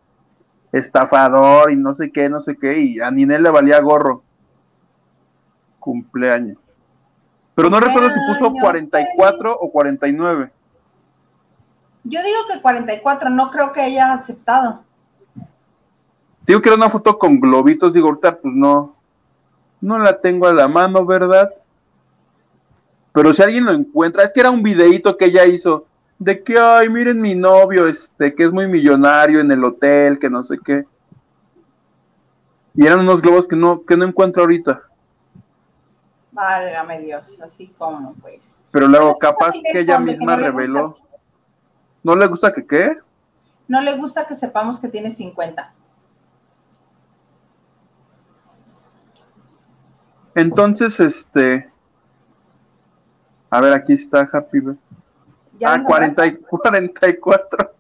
estafador y no sé qué, no sé qué, y a Ninel le valía gorro. Cumpleaños. Pero no recuerdo si puso 44 o 49. Yo digo que 44, no creo que haya aceptado. Digo que era una foto con globitos, digo, ahorita pues no, no la tengo a la mano, ¿verdad? Pero si alguien lo encuentra, es que era un videíto que ella hizo de que, ay, miren mi novio, este, que es muy millonario en el hotel, que no sé qué. Y eran unos globos que no, que no encuentro ahorita. Válgame Dios, así como pues. Pero luego, capaz que ella misma reveló. ¿No le gusta que qué? No le gusta que sepamos que tiene 50. Entonces, este. A ver, aquí está Happy Ah, 40 y 44.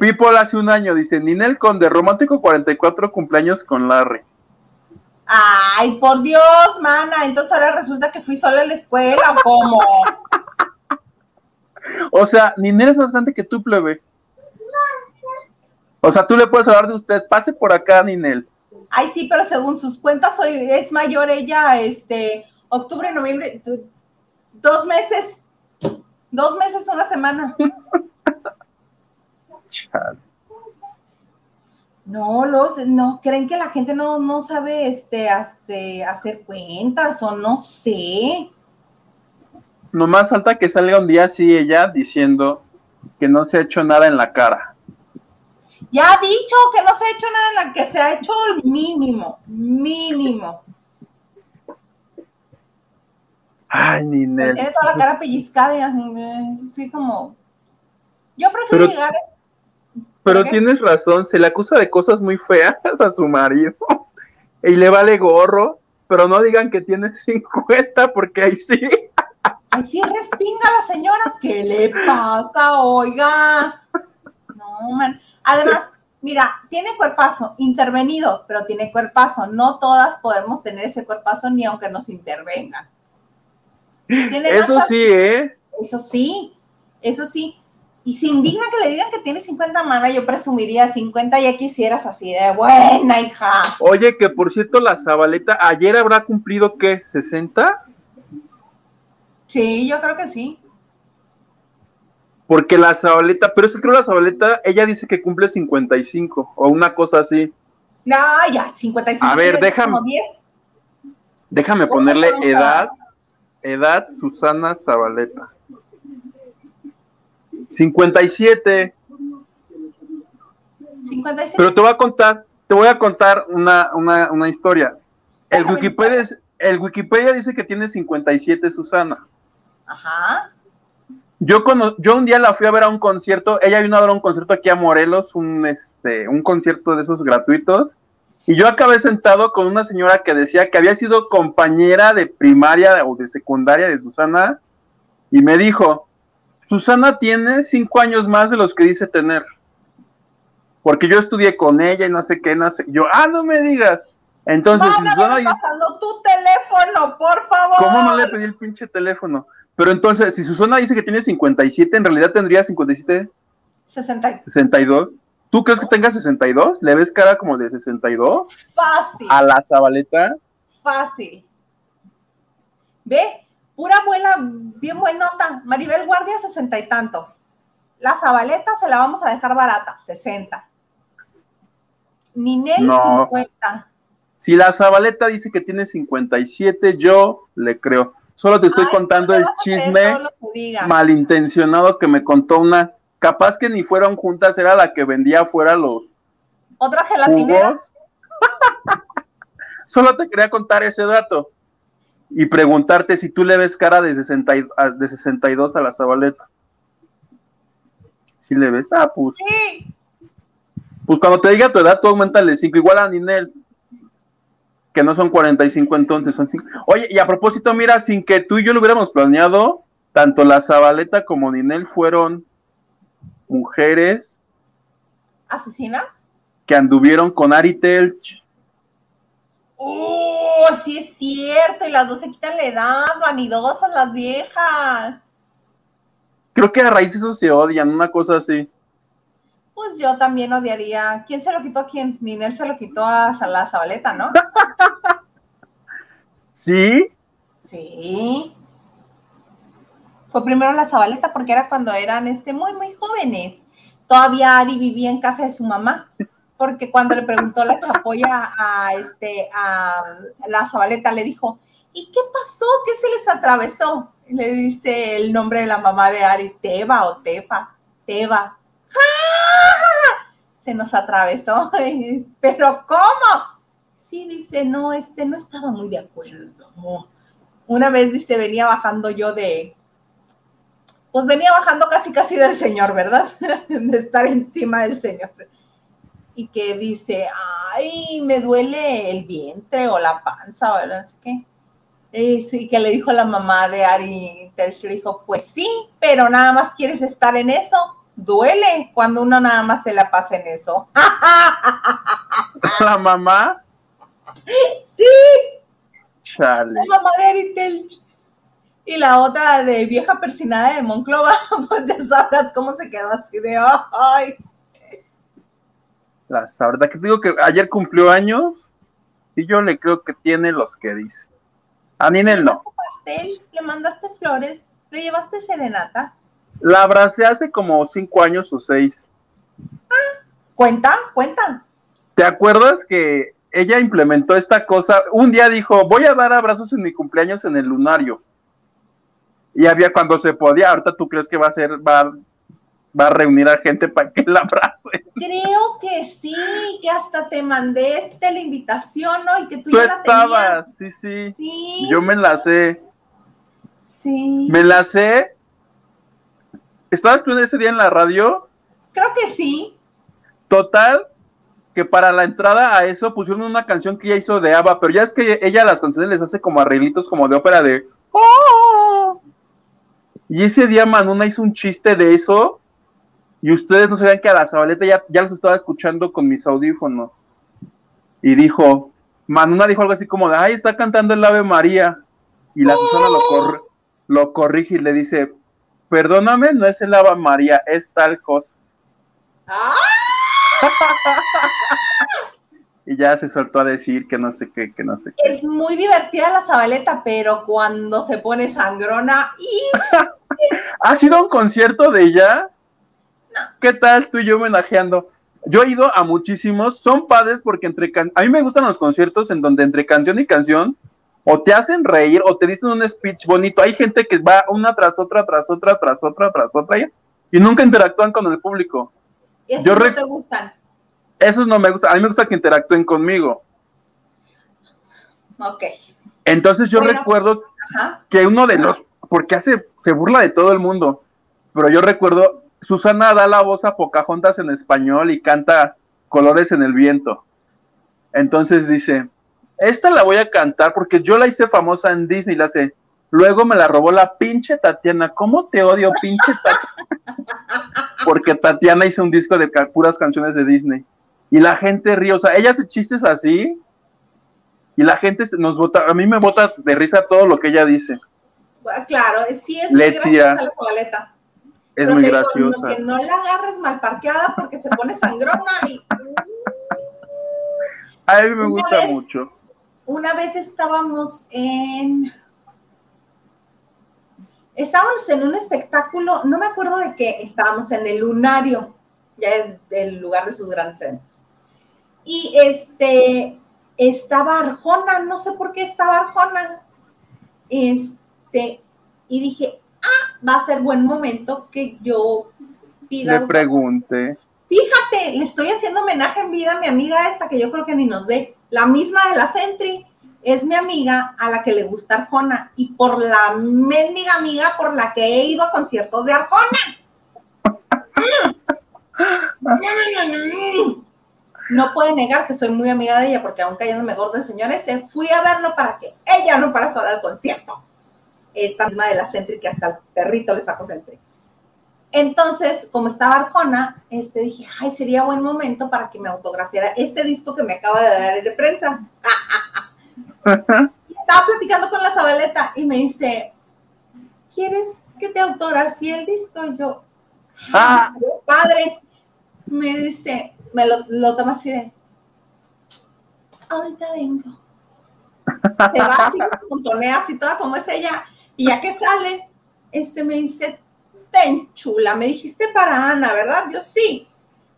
People hace un año dice Ninel Conde, romántico 44 cumpleaños con Larry. Ay, por Dios, mana. Entonces ahora resulta que fui sola a la escuela, ¿o cómo? o sea, Ninel es más grande que tú, plebe. O sea, tú le puedes hablar de usted. Pase por acá, Ninel. Ay, sí, pero según sus cuentas hoy es mayor ella, este, octubre, noviembre, dos meses, dos meses, una semana. No, los, no, creen que la gente no, no sabe este, hacer cuentas o no sé. Nomás falta que salga un día así ella diciendo que no se ha hecho nada en la cara. Ya ha dicho que no se ha hecho nada en la que se ha hecho el mínimo, mínimo. Ay, Ninel. Tiene toda la cara pellizcada y así como. Yo prefiero llegar. Pero tienes razón, se le acusa de cosas muy feas a su marido (laughs) y le vale gorro, pero no digan que tiene 50 porque ahí sí. Ahí sí respinga la señora. ¿Qué le pasa, oiga? No, man. Además, mira, tiene cuerpazo, intervenido, pero tiene cuerpazo. No todas podemos tener ese cuerpazo ni aunque nos intervengan. Eso sí, ¿eh? Eso sí, eso sí. Y si indigna que le digan que tiene 50 manas, yo presumiría 50 ya quisieras así de buena, hija. Oye, que por cierto, la Zabaleta, ayer habrá cumplido, ¿qué? ¿60? Sí, yo creo que sí. Porque la Zabaleta, pero es que creo la Zabaleta, ella dice que cumple 55 o una cosa así. No, ya, 55. A ver, déjame. Déjame ponerle edad. Edad Susana Zabaleta. 57. 57. Pero te voy a contar, te voy a contar una, una, una historia. El Wikipedia, el Wikipedia dice que tiene 57 Susana. Ajá. Yo, yo un día la fui a ver a un concierto, ella vino a dar un concierto aquí a Morelos, un, este, un concierto de esos gratuitos, y yo acabé sentado con una señora que decía que había sido compañera de primaria o de secundaria de Susana, y me dijo, Susana tiene cinco años más de los que dice tener. Porque yo estudié con ella y no sé qué, no sé. Yo, ah, no me digas. Entonces, Susana. pasando tu teléfono, por favor. ¿Cómo no le pedí el pinche teléfono? Pero entonces, si Susana dice que tiene 57, en realidad tendría 57. 62. ¿Tú crees que tenga 62? ¿Le ves cara como de 62? Fácil. A la Zabaleta. Fácil. Ve, pura abuela, bien buenota. Maribel Guardia, sesenta y tantos. La Zabaleta se la vamos a dejar barata, 60. Ninel, 50. Si la Zabaleta dice que tiene 57, yo le creo. Solo te estoy contando el chisme malintencionado que me contó una. Capaz que ni fueron juntas, era la que vendía afuera los. ¿Otra gelatinera? (laughs) Solo te quería contar ese dato y preguntarte si tú le ves cara de, 60 de 62 a la Zabaleta. Si le ves, ah, pues. Sí. Pues cuando te diga tu edad, tú aumentale 5, igual a Ninel que no son 45 entonces, son 5. Oye, y a propósito, mira, sin que tú y yo lo hubiéramos planeado, tanto la Zabaleta como Ninel fueron mujeres. ¿Asesinas? Que anduvieron con Ari Telch. ¡Oh, sí es cierto! Y las dos se quitan la edad, vanidosas las viejas. Creo que a raíz de eso se odian, una cosa así. Pues yo también odiaría. ¿Quién se lo quitó a quién? Ninel se lo quitó a la Zabaleta, ¿no? (laughs) ¿Sí? Sí. Fue primero la Zabaleta porque era cuando eran este, muy, muy jóvenes. Todavía Ari vivía en casa de su mamá. Porque cuando le preguntó la chapoya a, este, a la Zabaleta, le dijo, ¿y qué pasó? ¿Qué se les atravesó? le dice el nombre de la mamá de Ari, Teba o Tepa, Teba. Se nos atravesó. (laughs) ¿Pero cómo? Sí, dice, no, este no estaba muy de acuerdo. Una vez, dice, venía bajando yo de, pues venía bajando casi casi del Señor, ¿verdad? (laughs) de estar encima del Señor. Y que dice, ay, me duele el vientre o la panza o no sé qué. Y sí, que le dijo a la mamá de Ari Telch, le dijo, pues sí, pero nada más quieres estar en eso duele cuando uno nada más se la pasa en eso. ¿La mamá? (laughs) Sí. La mamá de Eritel. Y la otra de vieja persinada de Monclova, (laughs) pues ya sabrás cómo se quedó así de ay. La verdad que te digo que ayer cumplió años y yo le creo que tiene los que dice. A Ninel no. pastel? ¿Le mandaste flores? ¿Le llevaste serenata? La abracé hace como cinco años o seis. cuenta, cuenta. ¿Te acuerdas que ella implementó esta cosa? Un día dijo, voy a dar abrazos en mi cumpleaños en el lunario. Y había cuando se podía, ahorita tú crees que va a ser, va, va a reunir a gente para que la abrace. Creo que sí, que hasta te mandé este, la invitación, ¿no? Y que tú, tú estabas, sí, sí, sí. Yo me la sé. Sí. Me la sé ¿Estabas tú ese día en la radio? Creo que sí. Total, que para la entrada a eso pusieron una canción que ella hizo de Ava, pero ya es que ella las canciones les hace como arreglitos como de ópera de ¡Oh! Y ese día Manuna hizo un chiste de eso y ustedes no sabían que a la Zabaleta ya, ya los estaba escuchando con mis audífonos. Y dijo, Manuna dijo algo así como de, ay, está cantando el Ave María. Y la Susana lo, lo corrige y le dice, perdóname, no es el Ave María, es tal cosa. ¡Ah! Y ya se soltó a decir que no sé qué, que no sé qué. Es muy divertida la Zabaleta, pero cuando se pone sangrona y... (laughs) ¿Ha sido un concierto de ella? ¿Qué tal tú y yo homenajeando? Yo he ido a muchísimos, son padres porque entre a mí me gustan los conciertos en donde entre canción y canción o te hacen reír o te dicen un speech bonito. Hay gente que va una tras otra, tras otra, tras otra, tras otra y nunca interactúan con el público. ¿Esos Yo no te gustan? Esos no me gustan. A mí me gusta que interactúen conmigo. Ok. Entonces yo recuerdo que uno de los, porque hace, se burla de todo el mundo, pero yo recuerdo, Susana da la voz a Pocahontas en español y canta Colores en el Viento. Entonces dice, esta la voy a cantar porque yo la hice famosa en Disney, la sé. Luego me la robó la pinche Tatiana. ¿Cómo te odio, pinche Tatiana? (laughs) Porque Tatiana hizo un disco de puras canciones de Disney. Y la gente ríe, o sea, ella hace chistes así. Y la gente nos vota, a mí me vota de risa todo lo que ella dice. Claro, sí es muy graciosa la paleta. Es muy graciosa. que no la agarres mal parqueada porque se pone sangrona y... A mí me gusta mucho. Una vez estábamos en estábamos en un espectáculo, no me acuerdo de qué, estábamos en el Lunario, ya es el lugar de sus grandes eventos. Y este, estaba Arjona, no sé por qué estaba Arjona. Este, y dije, ah, va a ser buen momento que yo pida. Le pregunte. Fíjate, le estoy haciendo homenaje en vida a mi amiga esta, que yo creo que ni nos ve, la misma de la Sentry es mi amiga a la que le gusta Arjona y por la mendiga amiga por la que he ido a conciertos de Arjona. (laughs) No puede negar que soy muy amiga de ella porque aún cayéndome gordo el señor ese, fui a verlo para que ella no para sola al concierto. Esta misma de la Centri que hasta el perrito le sacó Centri. Entonces, como estaba Arjona, este, dije, ay, sería buen momento para que me autografiara este disco que me acaba de dar de prensa. (laughs) Estaba platicando con la Zabaleta y me dice, ¿quieres que te autografie el disco? Y yo, ah. padre, me dice, me lo, lo toma así de, ahorita vengo. Se va así, (laughs) puntonea así toda como es ella. Y ya que sale, este me dice, ten chula, me dijiste para Ana, ¿verdad? Yo sí,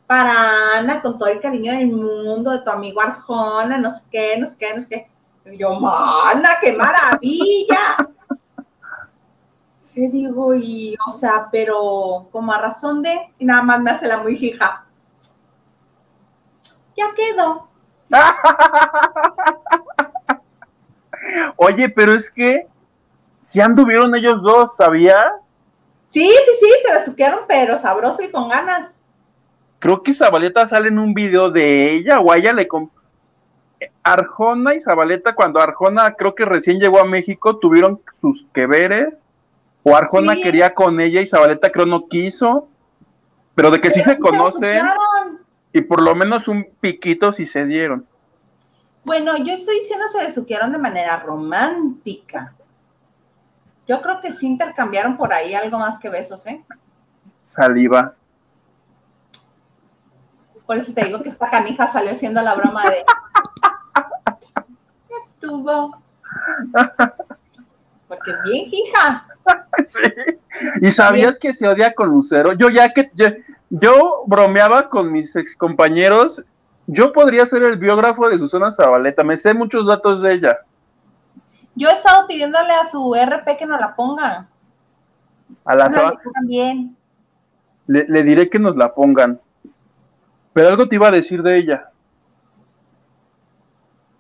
para Ana, con todo el cariño del mundo, de tu amigo Arjona, no sé qué, no sé qué, no sé qué yo, mana, qué maravilla. (laughs) Le digo, y, o sea, pero como a razón de, y nada más me hace la muy hija. Ya quedó. (laughs) Oye, pero es que si anduvieron ellos dos, ¿sabías? Sí, sí, sí, se besuquearon, pero sabroso y con ganas. Creo que Zabaleta sale en un video de ella o a ella le, Arjona y Zabaleta, cuando Arjona creo que recién llegó a México, tuvieron sus que veres, o Arjona quería con ella y Zabaleta creo no quiso, pero de que sí se conocen, y por lo menos un piquito sí se dieron. Bueno, yo estoy diciendo se besuquearon de manera romántica. Yo creo que sí intercambiaron por ahí algo más que besos, ¿eh? Saliva. Por eso te digo que esta canija salió haciendo la broma de (laughs) estuvo. Porque es bien hija. (laughs) Sí. ¿Y sabías que se odia con Lucero? Yo ya que yo, bromeaba con mis ex compañeros, yo podría ser el biógrafo de Susana Zabaleta, me sé muchos datos de ella. Yo he estado pidiéndole a su RP que nos la ponga. A la también. Le, le diré que nos la pongan. Pero algo te iba a decir de ella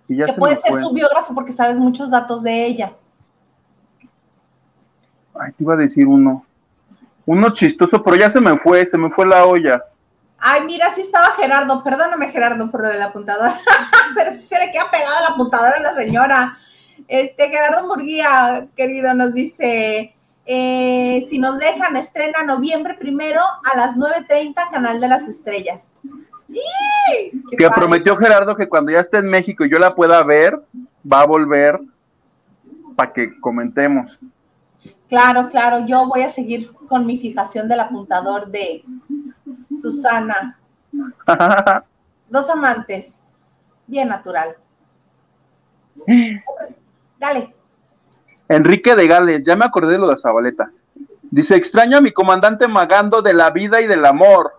que puede ser su biógrafo porque sabes muchos datos de ella. Ay, te iba a decir uno. Uno chistoso, pero ya se me fue, se me fue la olla. Ay, mira, sí estaba Gerardo. Perdóname, Gerardo, por lo de la apuntadora. (laughs) pero sí se le queda pegada la apuntadora a la señora. Este, Gerardo Murguía, querido, nos dice, eh, si nos dejan, estrena noviembre primero a las 9.30, Canal de las Estrellas que prometió Gerardo que cuando ya esté en México y yo la pueda ver, va a volver para que comentemos. Claro, claro, yo voy a seguir con mi fijación del apuntador de Susana. (laughs) Dos amantes, bien natural. Dale. Enrique de Gales, ya me acordé de lo de Zabaleta. Dice, extraño a mi comandante magando de la vida y del amor.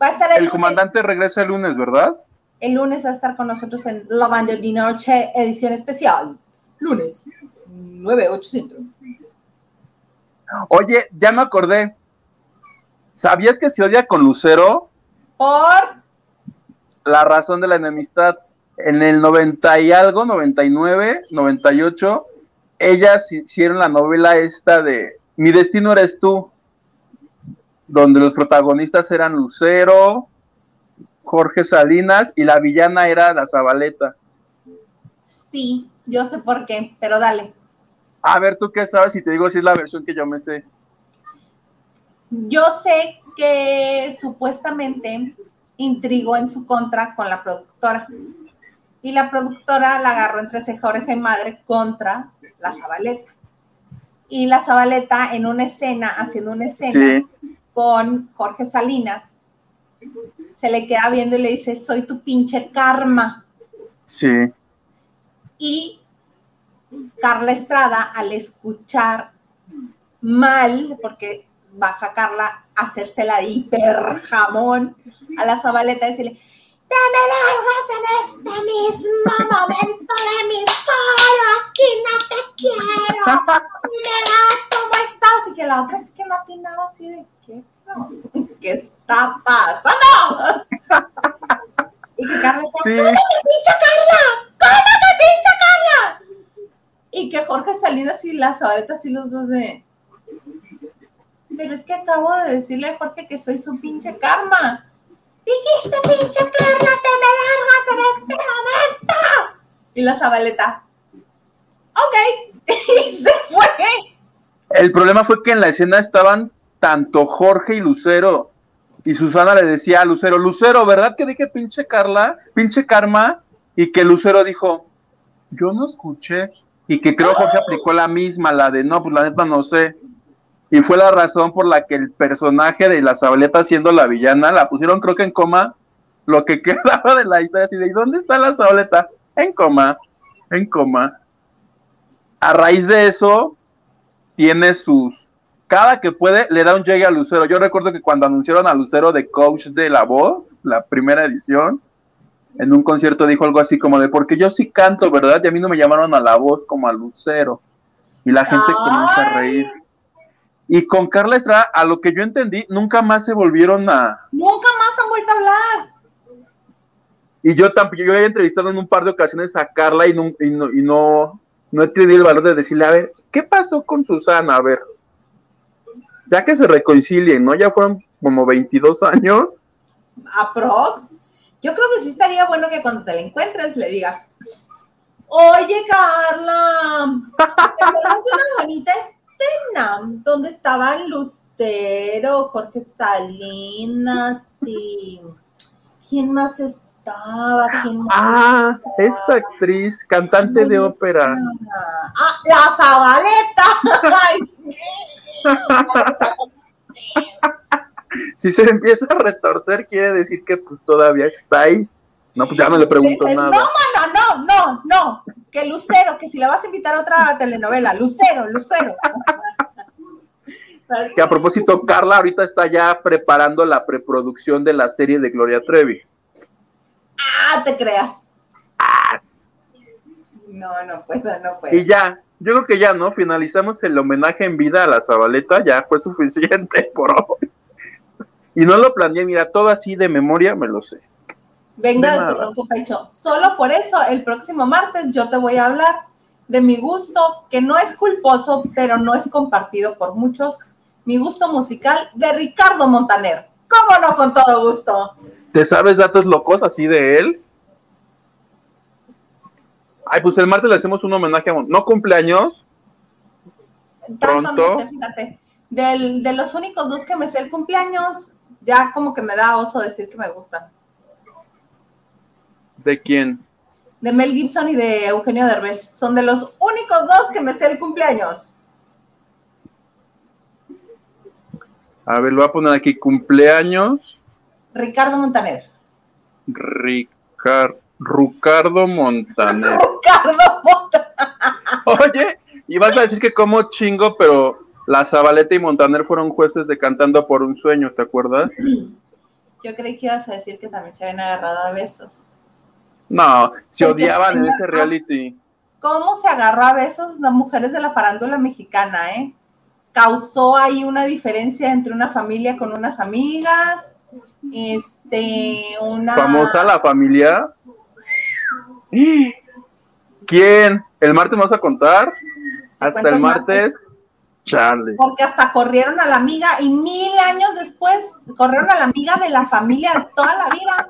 Va a estar el, comandante regresa el lunes, ¿verdad? El lunes va a estar con nosotros en La Banda de Noche, edición especial. Lunes, 9, 8 centro. Oye, ya me acordé. ¿Sabías que se odia con Lucero? Por la razón de la enemistad. En el 90 y algo, 99, 98, ellas hicieron la novela esta de Mi destino eres tú, donde los protagonistas eran Lucero, Jorge Salinas y la villana era la Zabaleta. Sí, yo sé por qué, pero dale. A ver, ¿tú qué sabes? Y te digo si es la versión que yo me sé. Yo sé que supuestamente intrigó en su contra con la productora. Y la productora la agarró entre ceja, oreja y madre contra la Zabaleta. Y la Zabaleta en una escena, haciendo una escena con Jorge Salinas, se le queda viendo y le dice, soy tu pinche karma. Sí. Y Carla Estrada, al escuchar mal, porque baja Carla a hacerse la hiper jamón a la Zabaleta y decirle, te me largas en este mismo momento de mi vida, aquí no te quiero, me das como estás, y que la otra sí que no atinaba así de, ¿qué, ¿qué está pasando? Y que Carla está, sí. ¡cómete, pinche Carla! ¡cómete, pinche Carla! Y que Jorge Salinas y la Zabaleta así los dos de... Pero es que acabo de decirle a Jorge que soy su pinche karma. Dijiste, pinche Carla, te me largas en este momento. Y la Zabaleta, ok, (laughs) y se fue. El problema fue que en la escena estaban tanto Jorge y Lucero. Y Susana le decía a Lucero, Lucero, ¿verdad que dije pinche Carla, pinche karma? Y que Lucero dijo, yo no escuché. Y que creo Jorge aplicó la misma, la de no, pues la neta no sé y fue la razón por la que el personaje de la Zabaleta siendo la villana la pusieron creo que en coma lo que (laughs) quedaba de la historia así de dónde está la Zabaleta? En coma, en coma. A raíz de eso tiene sus cada que puede le da un llegue a Lucero. Yo recuerdo que cuando anunciaron a Lucero de coach de la voz, la primera edición, en un concierto dijo algo así como de porque yo sí canto, ¿verdad? Y a mí no me llamaron a la voz como a Lucero. Y la gente comienza a reír. Y con Carla Estrada, a lo que yo entendí, nunca más se volvieron a. Nunca más han vuelto a hablar. Y yo tampoco, yo he entrevistado en un par de ocasiones a Carla y no, y no, y no, no he tenido el valor de decirle, a ver, ¿qué pasó con Susana? A ver, ya que se reconcilien, ¿no? Ya fueron como 22 años. Aprox. Yo creo que sí estaría bueno que cuando te la encuentres le digas, oye Carla, ¿te una bonita Tenam, donde estaban Lucero, Jorge Salinas ¿quién más ah, esta actriz, cantante de ópera. Ah, la Zabaleta. (laughs) si se empieza a retorcer, quiere decir que pues, todavía está ahí. No, pues ya no le pregunto nada. No, no, no, no, no. Que Lucero, que si le vas a invitar a otra telenovela, Lucero, Lucero. que a propósito, Carla ahorita está ya preparando la preproducción de la serie de Gloria Trevi. Ah, te creas. Ah. No, no puedo, no puedo. Y ya, yo creo que ya, ¿no? Finalizamos el homenaje en vida a la Zabaleta, ya fue suficiente (laughs) por hoy. Y no lo planeé, mira, todo así de memoria me lo sé. Venga de tu pecho. Solo por eso, el próximo martes yo te voy a hablar de mi gusto, que no es culposo, pero no es compartido por muchos, mi gusto musical de Ricardo Montaner. ¿Cómo no? Con todo gusto. ¿Te sabes datos locos así de él? Ay, pues el martes le hacemos un homenaje a... ¿No cumpleaños? Pronto. fíjate. de los únicos dos que me sé el cumpleaños, ya como que me da oso decir que me gustan. ¿De quién? De Mel Gibson y de Eugenio Derbez. Son de los únicos dos que me sé el cumpleaños. A ver, lo voy a poner aquí. Cumpleaños. Ricardo Montaner. Ricardo Montaner. (laughs) Ricardo Montaner. Oye, y vas a decir que como chingo, pero la Zabaleta y Montaner fueron jueces de Cantando por un Sueño, ¿te acuerdas? Yo creí que ibas a decir que también se habían agarrado a besos. No, se odiaban en ese reality. ¿Cómo se agarró a besos las mujeres de la farándula mexicana, eh? Causó ahí una diferencia entre una familia con unas amigas, este, una... ¿Famosa la familia? ¿Quién? ¿El martes vas a contar? Hasta el martes. Charlie. Porque hasta corrieron a la amiga y mil años después corrieron a la amiga de la familia toda la vida.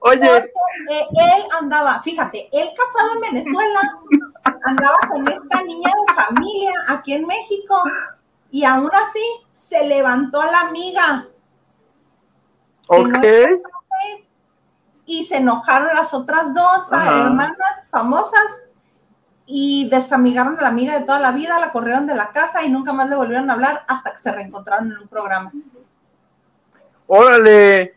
Oye. Él andaba, fíjate, él casado en Venezuela, andaba con esta niña de familia aquí en México y aún así se levantó a la amiga. Ok. Y se enojaron las otras dos hermanas famosas y desamigaron a la amiga de toda la vida, la corrieron de la casa y nunca más le volvieron a hablar hasta que se reencontraron en un programa. Órale.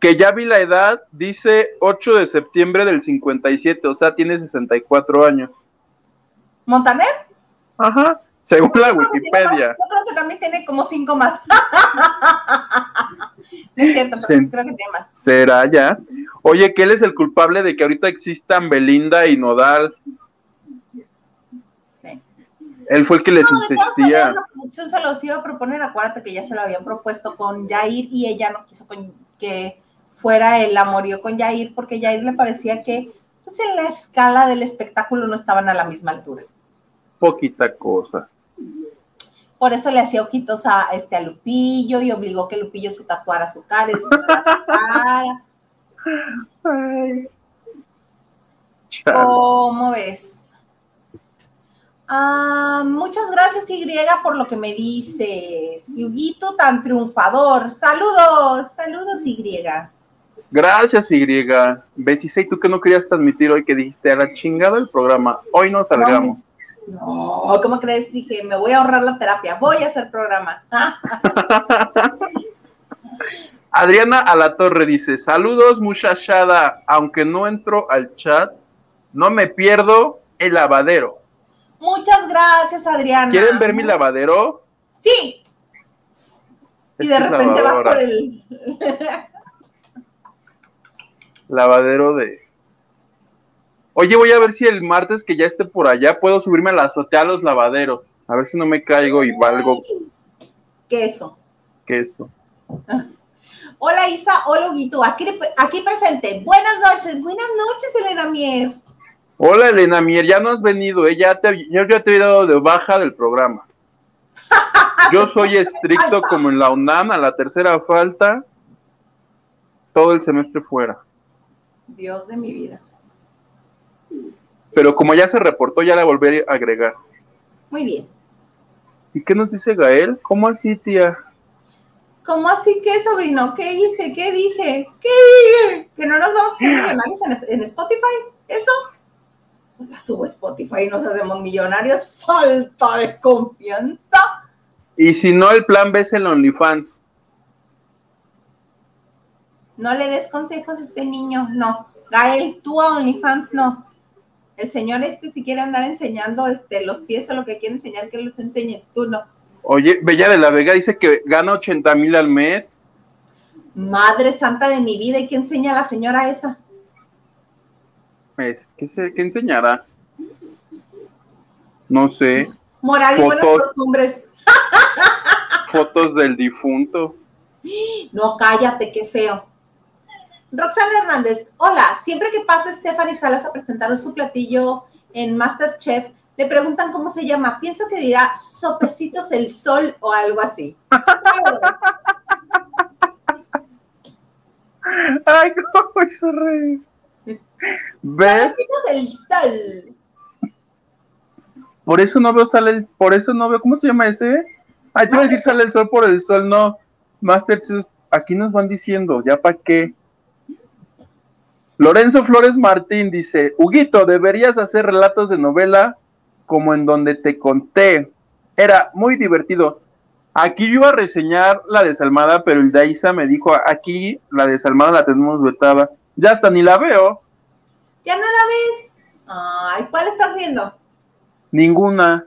Que ya vi la edad, dice 8 de septiembre del 57, o sea, tiene 64 años. ¿Montaner? Ajá, según la Wikipedia. yo creo que también tiene como 5 más. (laughs) No es cierto, pero creo que tiene más. ¿Será ya? Oye, que él es el culpable de que ahorita existan Belinda y Nodal. Sí. Él fue el que les insistía. Yo se los iba a proponer, acuérdate que ya se lo habían propuesto con Jair y ella no quiso que fuera el amorío con Jair porque Jair le parecía que pues, en la escala del espectáculo no estaban a la misma altura. Poquita cosa. Por eso le hacía ojitos a, este, a Lupillo y obligó que Lupillo se tatuara su cara y después ¿Cómo ves? Ah, muchas gracias, Y, por lo que me dices. Yuguito tan triunfador. Saludos, saludos, Y. Gracias, Y. B6, ¿tú que no querías transmitir hoy que dijiste a la chingada el programa? Hoy no salgamos. No, ¿cómo crees? Dije, me voy a ahorrar la terapia, voy a hacer programa. (laughs) Adriana Alatorre dice, saludos muchachada, aunque no entro al chat, no me pierdo el lavadero. Muchas gracias, Adriana. ¿Quieren ver mi lavadero? Sí. Y de repente vas por el... lavadero de Oye, voy a ver si el martes que ya esté por allá puedo subirme a la azotea a los lavaderos. A ver si no me caigo y valgo. Queso. Queso. (laughs) Hola Isa, hola Guito, aquí, aquí presente. Buenas noches, buenas noches Elena Mier. Hola Elena Mier, ya no has venido, ¿eh? ya, te, ya te he dado de baja del programa. (laughs) Yo soy estricto como en la UNAM, a la tercera falta, todo el semestre fuera. Dios de mi vida pero como ya se reportó, ya la volveré a agregar. Muy bien. ¿Y qué nos dice Gael? ¿Cómo así, tía? ¿Cómo así qué, sobrino? ¿Qué hice? ¿Qué dije? ¿Qué dije? ¿Que no nos vamos a hacer millonarios en, Spotify? ¿Eso? Pues la subo a Spotify y nos hacemos millonarios. Falta de confianza. Y si no, el plan B es el OnlyFans. No le des consejos a este niño, no. Gael, tú a OnlyFans no el señor este si quiere andar enseñando este, los pies o lo que quiere enseñar, que los enseñe, tú no. Oye, Bella de la Vega dice que gana 80 mil al mes. Madre santa de mi vida, ¿y qué enseña la señora esa? Pues, ¿qué, se, qué enseñará? No sé. Moral y buenas costumbres. Fotos del difunto. (gasps) No, cállate, qué feo. Roxana Hernández, hola, siempre que pasa Stephanie Salas a presentar su platillo en Masterchef, le preguntan cómo se llama. Pienso que dirá sopecitos el sol o algo así. (laughs) Ay, cómo hizo reír. ¿Ves? Sopecitos del sol. Por eso no veo sale el, por eso no veo, ¿cómo se llama ese? Ay, te iba a decir sale el sol por el sol, no. Masterchef, aquí nos van diciendo, ya para qué. Lorenzo Flores Martín dice, Huguito, deberías hacer relatos de novela como en donde te conté. Era muy divertido. Aquí yo iba a reseñar la desalmada, pero el Daisa me dijo, aquí la desalmada la tenemos vetada. Ya hasta ni la veo. ¿Ya no la ves? Ay, ¿cuál estás viendo? Ninguna.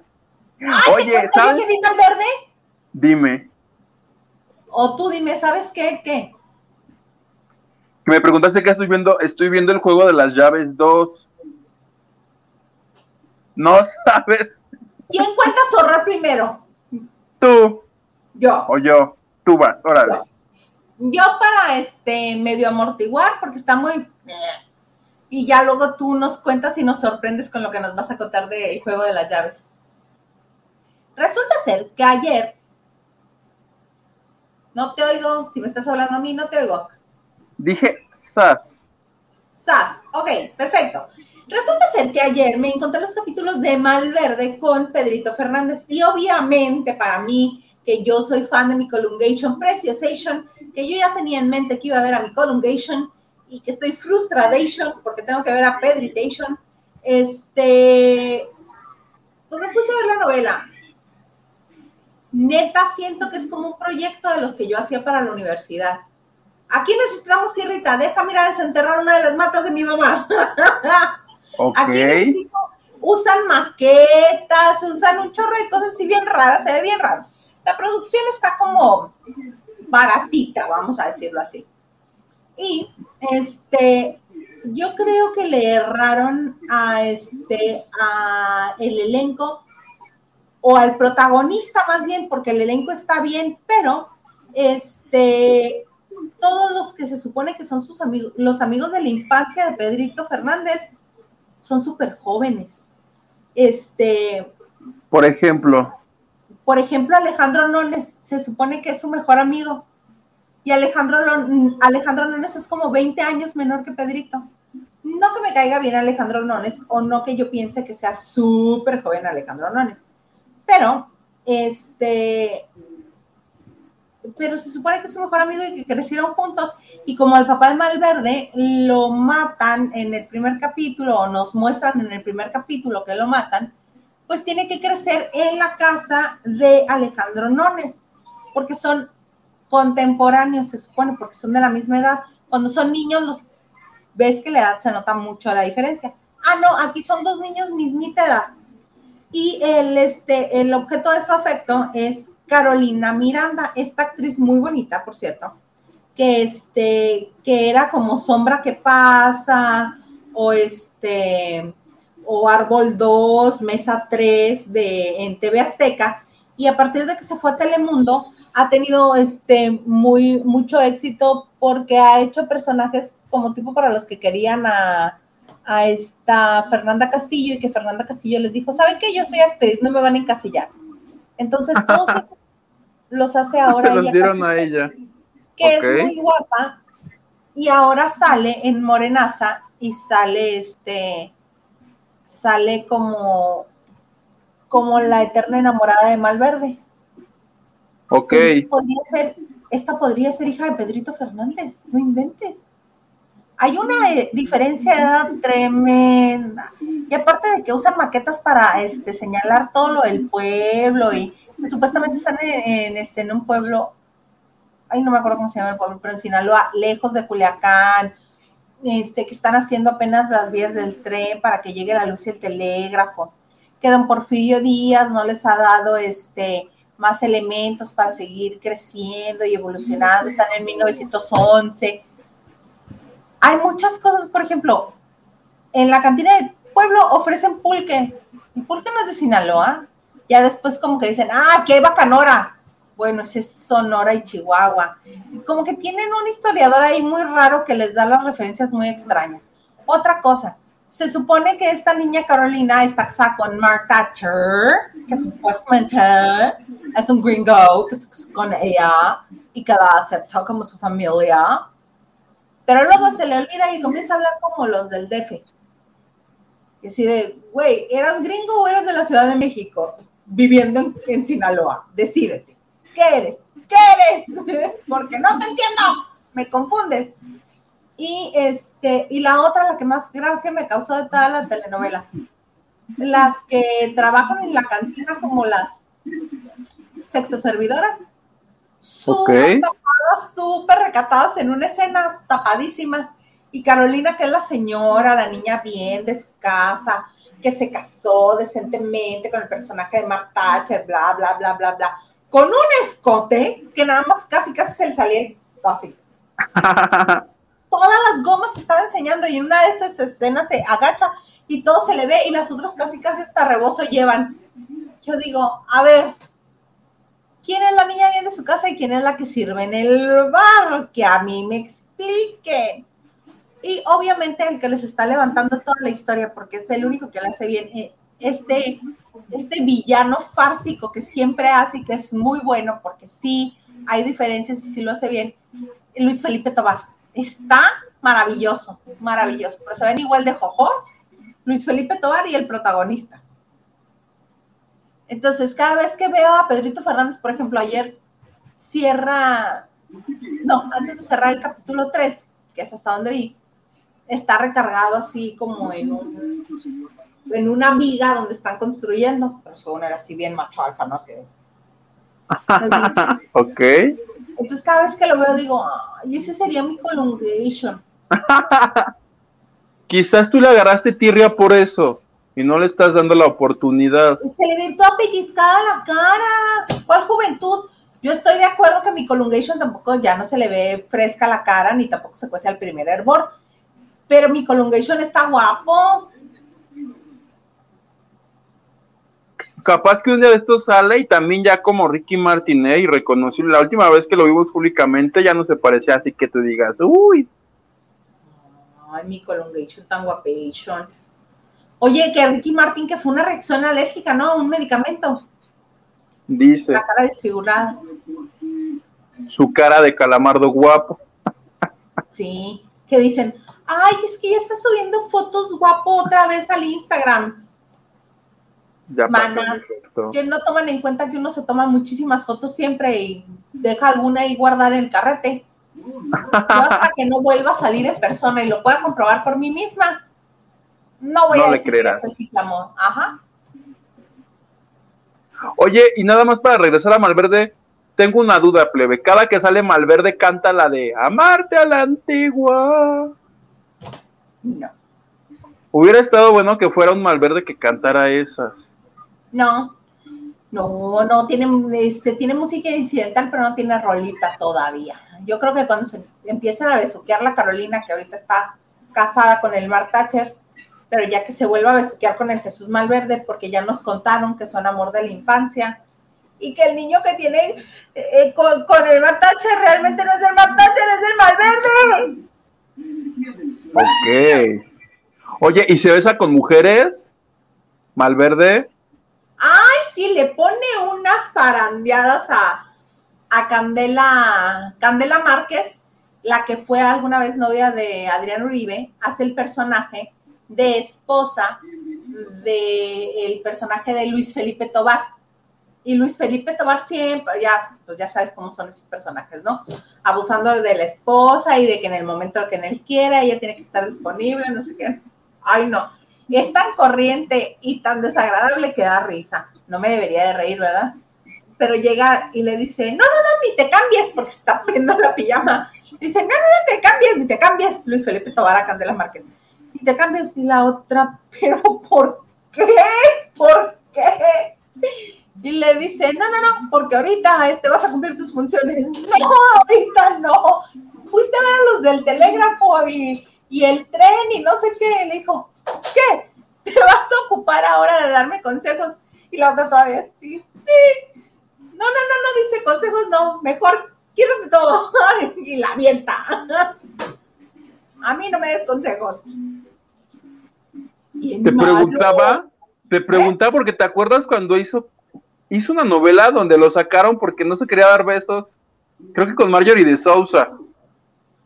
Oye, ¿sabes? qué el verde? Dime. O tú dime, ¿sabes qué? ¿Qué? Que me preguntaste qué estoy viendo. Estoy viendo el juego de las llaves 2. No sabes. ¿Quién cuenta zorrar primero? Tú. Yo. O yo. Tú vas, órale. Yo para este medio amortiguar, porque está muy. Y ya luego tú nos cuentas y nos sorprendes con lo que nos vas a contar del juego de las llaves. Resulta ser que ayer. No te oigo. Si me estás hablando a mí, no te oigo. Dije SAS. SAS. Ok, perfecto. Resulta ser que ayer me encontré los capítulos de Malverde con Pedrito Fernández y obviamente para mí, que yo soy fan de mi Colungation Preciosation, que yo ya tenía en mente que iba a ver a mi Colungation y que estoy frustradation porque tengo que ver a Pedritation, este, pues me puse a ver la novela. Neta, siento que es como un proyecto de los que yo hacía para la universidad. Aquí necesitamos tierrita, déjame ir a desenterrar una de las matas de mi mamá. (laughs) Aquí necesito, usan maquetas, usan un chorro de cosas así bien raras, se ve bien raro. La producción está como baratita, vamos a decirlo así. Y este, yo creo que le erraron a este, a el elenco o al protagonista más bien, porque el elenco está bien, pero este, todos los que se supone que son sus amigos, los amigos de la infancia de Pedrito Fernández, son súper jóvenes. Este. Por ejemplo. Por ejemplo, Alejandro Nones, se supone que es su mejor amigo. Y Alejandro, Alejandro Nones es como 20 años menor que Pedrito. No que me caiga bien Alejandro Nones, o no que yo piense que sea súper joven Alejandro Nones. Pero, este, pero se supone que es su mejor amigo y que crecieron juntos. Y como al papá de Malverde lo matan en el primer capítulo, o nos muestran en el primer capítulo que lo matan, pues tiene que crecer en la casa de Alejandro Nones, porque son contemporáneos, se supone, porque son de la misma edad. Cuando son niños, los ves que la edad se nota mucho la diferencia. Ah, no, aquí son dos niños mismita edad. Y el, este, el objeto de su afecto es Carolina Miranda, esta actriz muy bonita, por cierto, que, este, que era como Sombra que pasa, o este, o Árbol 2, Mesa 3 de, en TV Azteca, y a partir de que se fue a Telemundo, ha tenido este, muy, mucho éxito porque ha hecho personajes como tipo para los que querían a, a esta Fernanda Castillo y que Fernanda Castillo les dijo, ¿saben qué? Yo soy actriz, no me van a encasillar. Entonces, todos (laughs) los hace ahora. (laughs) los dieron a ella. Que es muy guapa. Y ahora sale en Morenaza y sale este, sale como, como la eterna enamorada de Malverde. Ok. esta podría ser hija de Pedrito Fernández, no inventes. Hay una eh, diferencia de edad tremenda. Y aparte de que usan maquetas para este, señalar todo lo del pueblo y supuestamente están en, este, en, un pueblo, ay, no me acuerdo cómo se llama el pueblo, pero en Sinaloa, lejos de Culiacán, este, que están haciendo apenas las vías del tren para que llegue la luz y el telégrafo, que don Porfirio Díaz no les ha dado este, más elementos para seguir creciendo y evolucionando, están en 1911. Hay muchas cosas, por ejemplo, en la cantina del pueblo ofrecen pulque. ¿El pulque no es de Sinaloa? Ya después como que dicen, ah, aquí hay Bacanora. Bueno, ese es Sonora y Chihuahua. Como que tienen un historiador ahí muy raro que les da las referencias muy extrañas. Otra cosa, se supone que esta niña Carolina está casada con Mark Thatcher, que supuestamente es un gringo que es con ella y que la aceptó como su familia. Pero luego se le olvida y comienza a hablar como los del DF. Y así de, güey, ¿eras gringo o eras de la Ciudad de México? viviendo en, Sinaloa. Decídete. ¿Qué eres? ¿Qué eres? (laughs) Porque no te entiendo. Me confundes. Y este, y la otra, la que más gracia me causó de toda la telenovela. Las que trabajan en la cantina como las sexoservidoras. Súper tapadas, súper recatadas en una escena, tapadísimas. Y Carolina, que es la señora, la niña bien de su casa, que se casó decentemente con el personaje de Mark Thatcher, bla, bla, bla, bla, bla, con un escote que nada más casi casi se le salía así. (laughs) todas las gomas se estaba enseñando y en una de esas escenas se agacha y todo se le ve y las otras casi casi hasta rebozo llevan. Yo digo, a ver, ¿quién es la niña bien de su casa y quién es la que sirve en el bar? Que a mí me explique. Y obviamente el que les está levantando toda la historia, porque es el único que le hace bien, eh, este, este villano fársico que siempre hace y que es muy bueno, porque sí hay diferencias y sí lo hace bien, Luis Felipe Tobar. Está maravilloso, maravilloso, pero se ven igual de jojos Luis Felipe Tobar y el protagonista. Entonces, cada vez que veo a Pedrito Fernández, por ejemplo, ayer cierra, no, antes de cerrar el capítulo 3, que es hasta donde vi, está recargado así como en, un, en una viga donde están construyendo, pero según era así bien macho alfa, no sé. (laughs) ok. Entonces cada vez que lo veo digo, ay, ese sería mi colongation. (laughs) Quizás tú le agarraste tirria por eso y no le estás dando la oportunidad. Se le ve toda pellizcada la cara. ¿Cuál juventud? Yo estoy de acuerdo que mi colungation tampoco ya no se le ve fresca la cara, ni tampoco se cuece al primer hervor. Pero mi colungation está guapo. Capaz que un día de esto sale y también ya como Ricky Martinez y reconocí la última vez que lo vimos públicamente ya no se parecía así que tú digas, uy, Ay, mi colongation tan guapation. Oye, que Ricky Martin, que fue una reacción alérgica, ¿no? Un medicamento. Dice. La cara desfigurada. Su cara de calamardo guapo. Sí, que dicen, ay, es que ya está subiendo fotos guapo otra vez al Instagram. Ya Manas, que no toman en cuenta que uno se toma muchísimas fotos siempre y deja alguna ahí guardar en el carrete hasta que no vuelva a salir en persona y lo pueda comprobar por mí misma, no voy a decir que Ajá. Oye, y nada más para regresar a Malverde, tengo una duda, plebe. Cada que sale Malverde canta la de Amarte a la antigua. No. Hubiera estado bueno que fuera un Malverde que cantara esas. No. No, no, tiene, este, tiene música incidental, pero no tiene rolita todavía. Yo creo que cuando se empiecen a besuquear la Carolina, que ahorita está casada con el Mark Thatcher, pero ya que se vuelva a besuquear con el Jesús Malverde, porque ya nos contaron que son amor de la infancia, y que el niño que tiene eh, con, el Mark Thatcher realmente no es el Mark Thatcher, es el Malverde. Ok. Oye, ¿y se besa con mujeres? Malverde. Ay, sí, le pone unas zarandeadas a, a Candela, Candela Márquez, la que fue alguna vez novia de Adrián Uribe, hace el personaje de esposa del personaje de Luis Felipe Tobar. Y Luis Felipe Tobar siempre, ya, pues ya sabes cómo son esos personajes, ¿no? Abusando de la esposa y de que en el momento que él quiera, ella tiene que estar disponible, no sé qué. Ay, no. Es tan corriente y tan desagradable que da risa. No me debería de reír, ¿verdad? pero llega y le dice, no, no, no, ni te cambies, porque se está poniendo la pijama. Dice, no, no, no te cambies, ni te cambies, Luis Felipe Tobar Candela Márquez. Te cambies, y la otra, (laughs) pero ¿por qué? ¿Por qué? Y le dice, no, no, no, porque ahorita este, vas a cumplir tus funciones. (laughs) No, ahorita no. Fuiste a ver a los del telégrafo y, y el tren y no sé qué. Le dijo, ¿qué? ¿Te vas a ocupar ahora de darme consejos? Y la otra todavía, sí, sí, no, no, no, no dice consejos, no, mejor quédate todo. (laughs) y la avienta. A mí no me des consejos. Te preguntaba, te ¿Eh? preguntaba porque te acuerdas cuando hizo, hizo una novela donde lo sacaron porque no se quería dar besos, creo que con Marjorie de Sousa.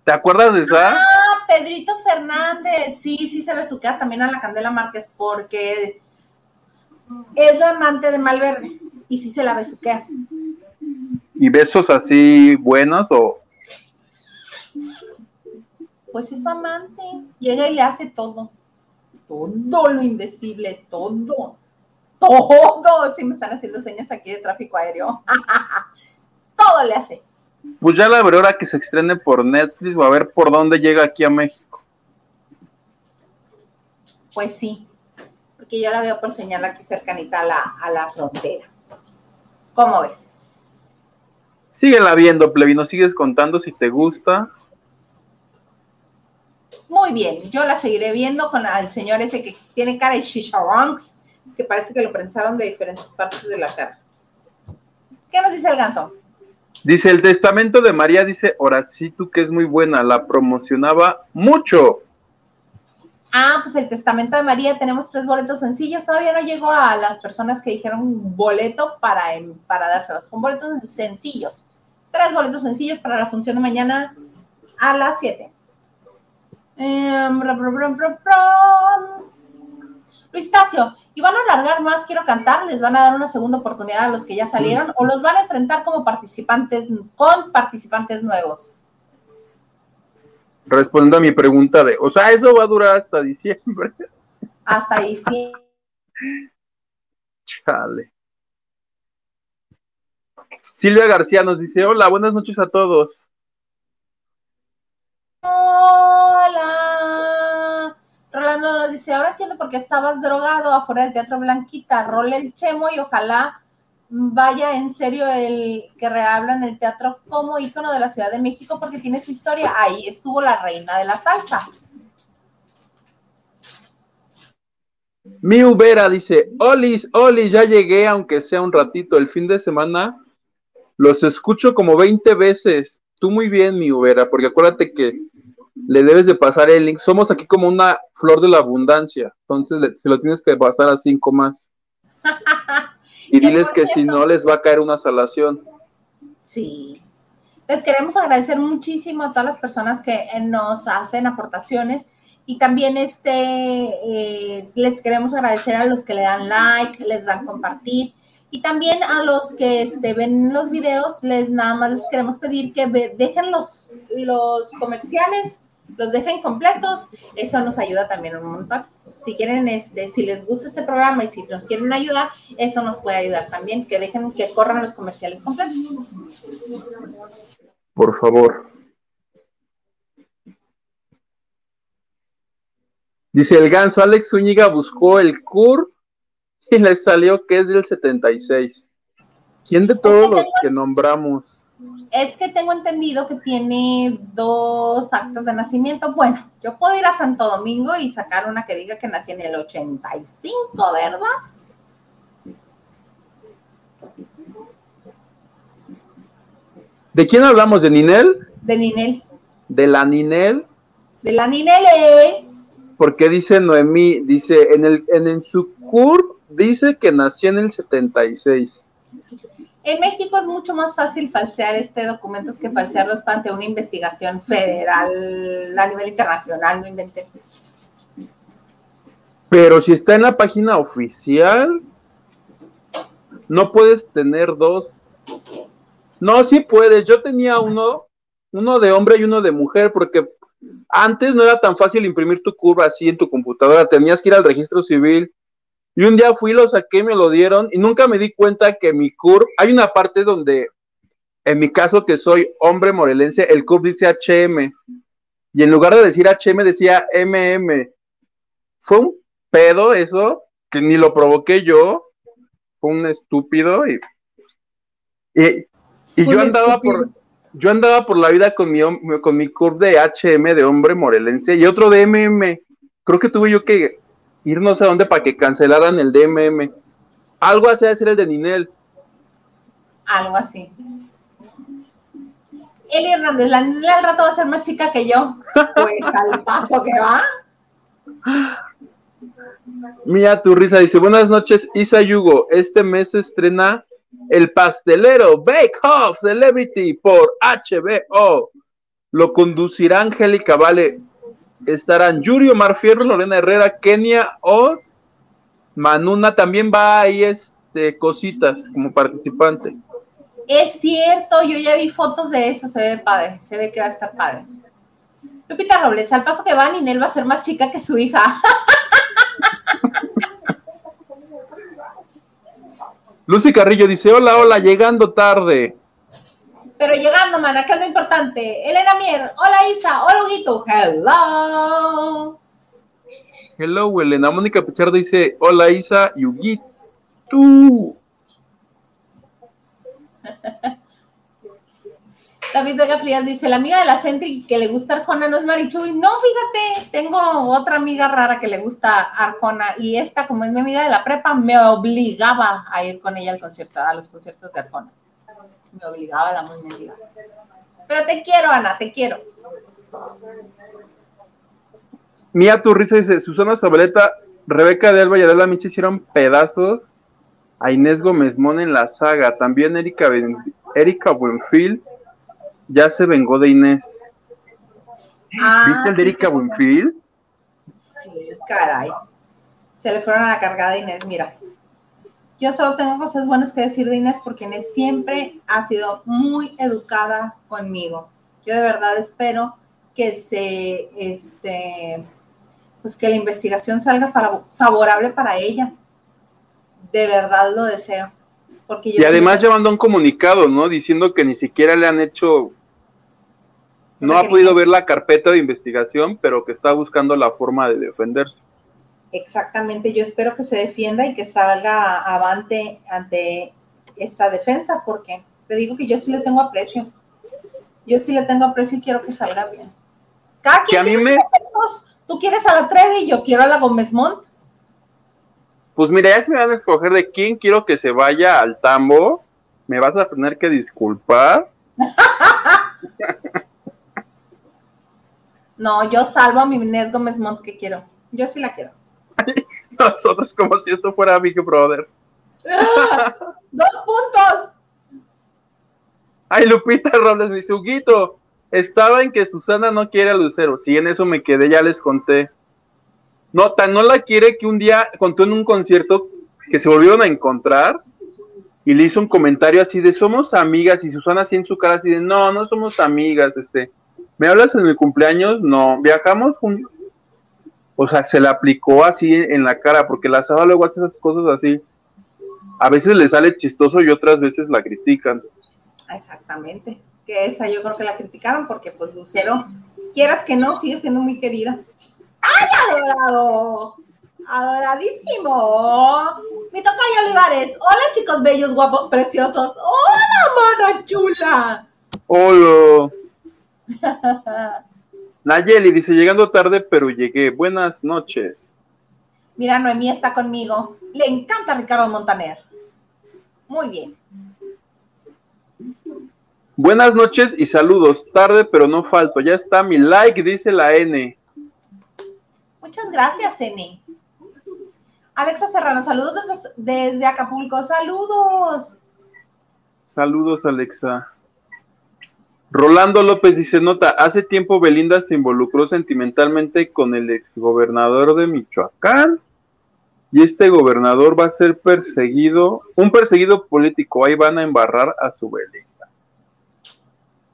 ¿Te acuerdas de esa? Ah, Pedrito Fernández, sí, sí se besuquea también a la Candela Márquez porque es la amante de Malverde y sí se la besuquea. ¿Y besos así buenos o...? Pues es su amante. Llega y le hace todo. Todo lo indecible, todo. Todo. Si me están haciendo señas aquí de tráfico aéreo. (laughs) todo le hace. Pues ya la veré ahora que se estrene por Netflix, va a ver por dónde llega aquí a México. Pues sí, porque yo la veo por señal aquí cercanita a la, a la frontera. ¿Cómo ves? Síguela viendo, Plebino, sigues contando si te gusta. Muy bien, yo la seguiré viendo con el señor ese que tiene cara de chicharronks, que parece que lo prensaron de diferentes partes de la cara. ¿Qué nos dice el ganso? Dice, el testamento de María dice, tú que es muy buena, la promocionaba mucho. Ah, pues el testamento de María, tenemos tres boletos sencillos, todavía no llegó a las personas que dijeron boleto para, para dárselos, son boletos sencillos, tres boletos sencillos para la función de mañana a las 7. Eh, Luis Tacio, y van a alargar más, quiero cantar, les van a dar una segunda oportunidad a los que ya salieron o los van a enfrentar como participantes, con participantes nuevos. Respondiendo a mi pregunta de, o sea, eso va a durar hasta diciembre. Hasta diciembre. (laughs) Chale. Silvia García nos dice, hola, buenas noches a todos. Rolando nos dice, ahora entiendo por qué estabas drogado afuera del Teatro Blanquita. Role el chemo y ojalá vaya en serio el que rehablan el teatro como ícono de la Ciudad de México porque tiene su historia. Ahí estuvo la reina de la salsa. Mi Ubera dice, Olis, Olis, ya llegué, aunque sea un ratito. El fin de semana los escucho como 20 veces. Tú muy bien, mi Ubera, porque acuérdate que le debes de pasar el link. Somos aquí como una flor de la abundancia, entonces se lo tienes que pasar a cinco más. (laughs) y diles que si no les va a caer una salación. Sí. Les queremos agradecer muchísimo a todas las personas que nos hacen aportaciones y también este eh, les queremos agradecer a los que le dan like, les dan compartir y también a los que este, ven los videos, les nada más les queremos pedir que dejen los, los comerciales, los dejen completos. Eso nos ayuda también un montón. Si quieren, este, si les gusta este programa y si nos quieren ayudar, eso nos puede ayudar también, que dejen que corran los comerciales completos. Por favor. Dice el ganso, Alex Zúñiga buscó el CUR y le salió que es del 76. ¿Quién de todos los que nombramos? Es que tengo entendido que tiene dos actas de nacimiento. Bueno, yo puedo ir a Santo Domingo y sacar una que diga que nací en el 85, ¿verdad? ¿De quién hablamos? ¿De Ninel? De Ninel. ¿De la Ninel? De la Ninel. ¿eh? Porque dice Noemí, dice, en el en, en su CURP dice que nació en el 76. En México es mucho más fácil falsear este documento que falsearlos ante una investigación federal a nivel internacional, no inventé. Pero si está en la página oficial, no puedes tener dos. No, sí puedes. Yo tenía uno, uno de hombre y uno de mujer, porque antes no era tan fácil imprimir tu curva así en tu computadora. Tenías que ir al registro civil y un día fui, lo saqué, me lo dieron y nunca me di cuenta que mi CURP, hay una parte donde, en mi caso que soy hombre morelense, el CURP dice HM. Y en lugar de decir HM decía MM. Fue un pedo eso, que ni lo provoqué yo. Fue un estúpido y, y, yo andaba por yo andaba por la vida con mi, con mi CURP de HM de hombre morelense y otro de MM. Creo que tuve yo que ir no sé dónde para que cancelaran el DMM. Algo así de ser el de Ninel. Algo así. Eli Hernández, la Ninel al rato va a ser más chica que yo. Pues al paso que va. Mía, tu risa dice: Buenas noches, Isa Yugo. Este mes se estrena El Pastelero Bake Off Celebrity por HBO. Lo conducirá Angélica Vale estarán Yuri Omar Fierro, Lorena Herrera, Kenia Oz, Manuna también va ahí este cositas como participante. Es cierto, yo ya vi fotos de eso, se ve padre, se ve que va a estar padre. Lupita Robles, al paso que va, Ninel va a ser más chica que su hija. (laughs) Lucy Carrillo dice, hola, hola, llegando tarde. Pero llegando, man, acá es lo importante. Elena Mier, hola Isa, hola Huguito, hello. Hello, Elena. Mónica Pichardo dice, hola Isa y Huguito. (laughs) David Vega Frías dice, la amiga de la Sentry que le gusta Arjona no es Marichuy. No, fíjate, tengo otra amiga rara que le gusta Arjona y esta, como es mi amiga de la prepa, me obligaba a ir con ella al concierto, a los conciertos de Arjona. Me obligaba la muy mendiga. Pero te quiero, Ana, te quiero. Mía Turriza dice, Susana Zabaleta, Rebeca de Alba y Adela Michi hicieron pedazos a Inés Gómez Mon en la saga. También Erika, Erika Buenfil ya se vengó de Inés. Ah, ¿Viste el de Erika Buenfil? Sí, caray. Se le fueron a la cargada de Inés, mira. Yo solo tengo cosas buenas que decir de Inés porque Inés siempre ha sido muy educada conmigo. Yo de verdad espero que se, este, pues que la investigación salga favorable para ella. De verdad lo deseo. Porque y además llevando un comunicado, ¿no? Diciendo que ni siquiera le han hecho, no ha podido ver la carpeta de investigación, pero que está buscando la forma de defenderse. Exactamente, yo espero que se defienda y que salga avante ante esta defensa, porque te digo que yo sí le tengo aprecio. Yo sí le tengo aprecio y quiero que salga bien. Cada quien tiene Tú quieres a la Trevi y yo quiero a la Gómez Montt. Pues mira, ya se me van a escoger de quién quiero que se vaya al tambo. Me vas a tener que disculpar. (laughs) no, yo salvo a mi Inés Gómez Montt que quiero. Yo sí la quiero. (laughs) Nosotros como si esto fuera Big Brother. ¡Dos puntos! Ay, Lupita Robles, mi suguito. Estaba en que Susana no quiere a Lucero. Sí, en eso me quedé, ya les conté. No, tan no la quiere que un día contó en un concierto que se volvieron a encontrar y le hizo un comentario así de somos amigas y Susana así en su cara así de no, no somos amigas, este, ¿me hablas en mi cumpleaños? No, viajamos juntos o sea, se le aplicó así en la cara, porque la Saba luego hace esas cosas así. A veces le sale chistoso y otras veces la critican. Exactamente. Que esa yo creo que la criticaron porque pues Lucero, quieras que no, sigue siendo muy querida. ¡Ay, adorado! Adoradísimo. Mi tocayo Olivares. Hola, chicos bellos, guapos, preciosos. Hola, mano chula. Hola. (laughs) Nayeli dice, llegando tarde, pero llegué. Buenas noches. Mira, Noemí está conmigo. Le encanta Ricardo Montaner. Muy bien. Buenas noches y saludos. Tarde, pero no falto. Ya está mi like, dice la N. Muchas gracias, N. Alexa Serrano, saludos desde, desde Acapulco. Saludos. Saludos, Alexa. Rolando López dice, nota, hace tiempo Belinda se involucró sentimentalmente con el exgobernador de Michoacán y este gobernador va a ser perseguido, un perseguido político, ahí van a embarrar a su Belinda.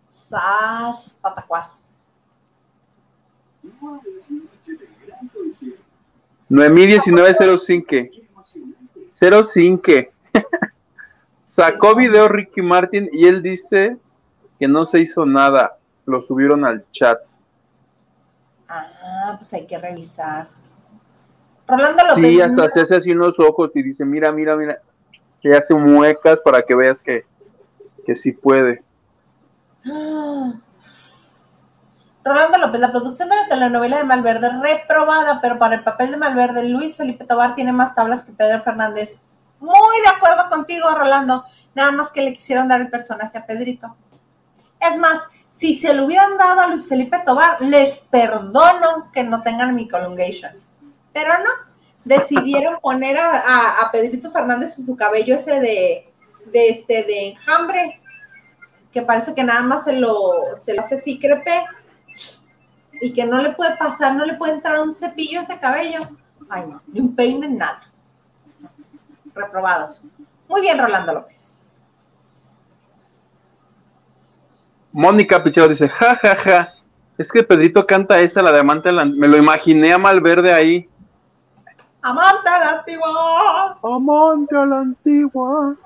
Sas, patacuas. Noemí 1905. 05. (laughs) Sacó video Ricky Martin y él dice que no se hizo nada, lo subieron al chat. Ah, pues hay que revisar. Rolando López. Sí, hasta se hace así unos ojos y dice, mira, mira, mira. Y hace muecas para que veas que, que sí puede. (gasps) Rolando López, la producción de la telenovela de Malverde reprobada, pero para el papel de Malverde, Luis Felipe Tobar tiene más tablas que Pedro Fernández. Muy de acuerdo contigo, Rolando. Nada más que le quisieron dar el personaje a Pedrito. Es más, si se lo hubieran dado a Luis Felipe Tobar, les perdono que no tengan mi colungation. Pero no, decidieron (laughs) poner a, Pedrito Fernández en su cabello ese de, de, este, de enjambre, que parece que nada más se lo, se lo hace así crepe y que no le puede pasar, no le puede entrar un cepillo a ese cabello. Ay, no, ni un peine, nada. Reprobados. Muy bien, Rolando López. Mónica Pichero dice, ja, ja, ja, es que Pedrito canta esa, la de Amante la Me lo imaginé a Malverde ahí. Amante a la antigua. Amante a la antigua.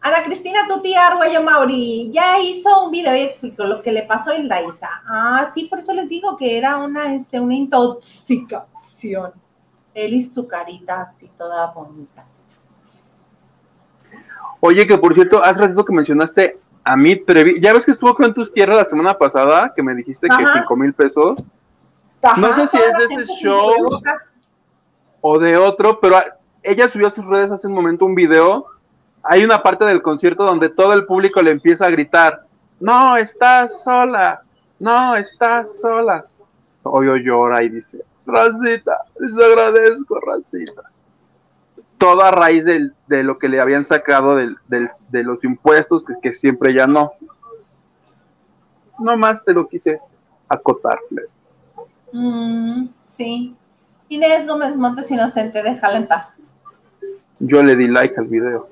Ana Cristina Tuti Arguello Mauri ya hizo un video y explicó lo que le pasó a Hilda Ah, sí, por eso les digo que era una, este, una intoxicación. Él y su carita así toda bonita. Oye, que por cierto, hace ratito que mencionaste A mí, Trevi, ya ves que estuvo con tus tierras la semana pasada, que me dijiste que cinco mil pesos. no sé si es de ese show o de otro, pero ella subió a sus redes hace un momento un video. Hay una parte del concierto donde todo el público le empieza a gritar, no, estás sola, no, estás sola. Oyo llora y dice, Racita, les agradezco, Racita. Todo a raíz de lo que le habían sacado de los impuestos, que, que siempre ya no. No más te lo quise acotar. Mm, sí. Inés Gómez Montes Inocente, déjala en paz. Yo le di like al video.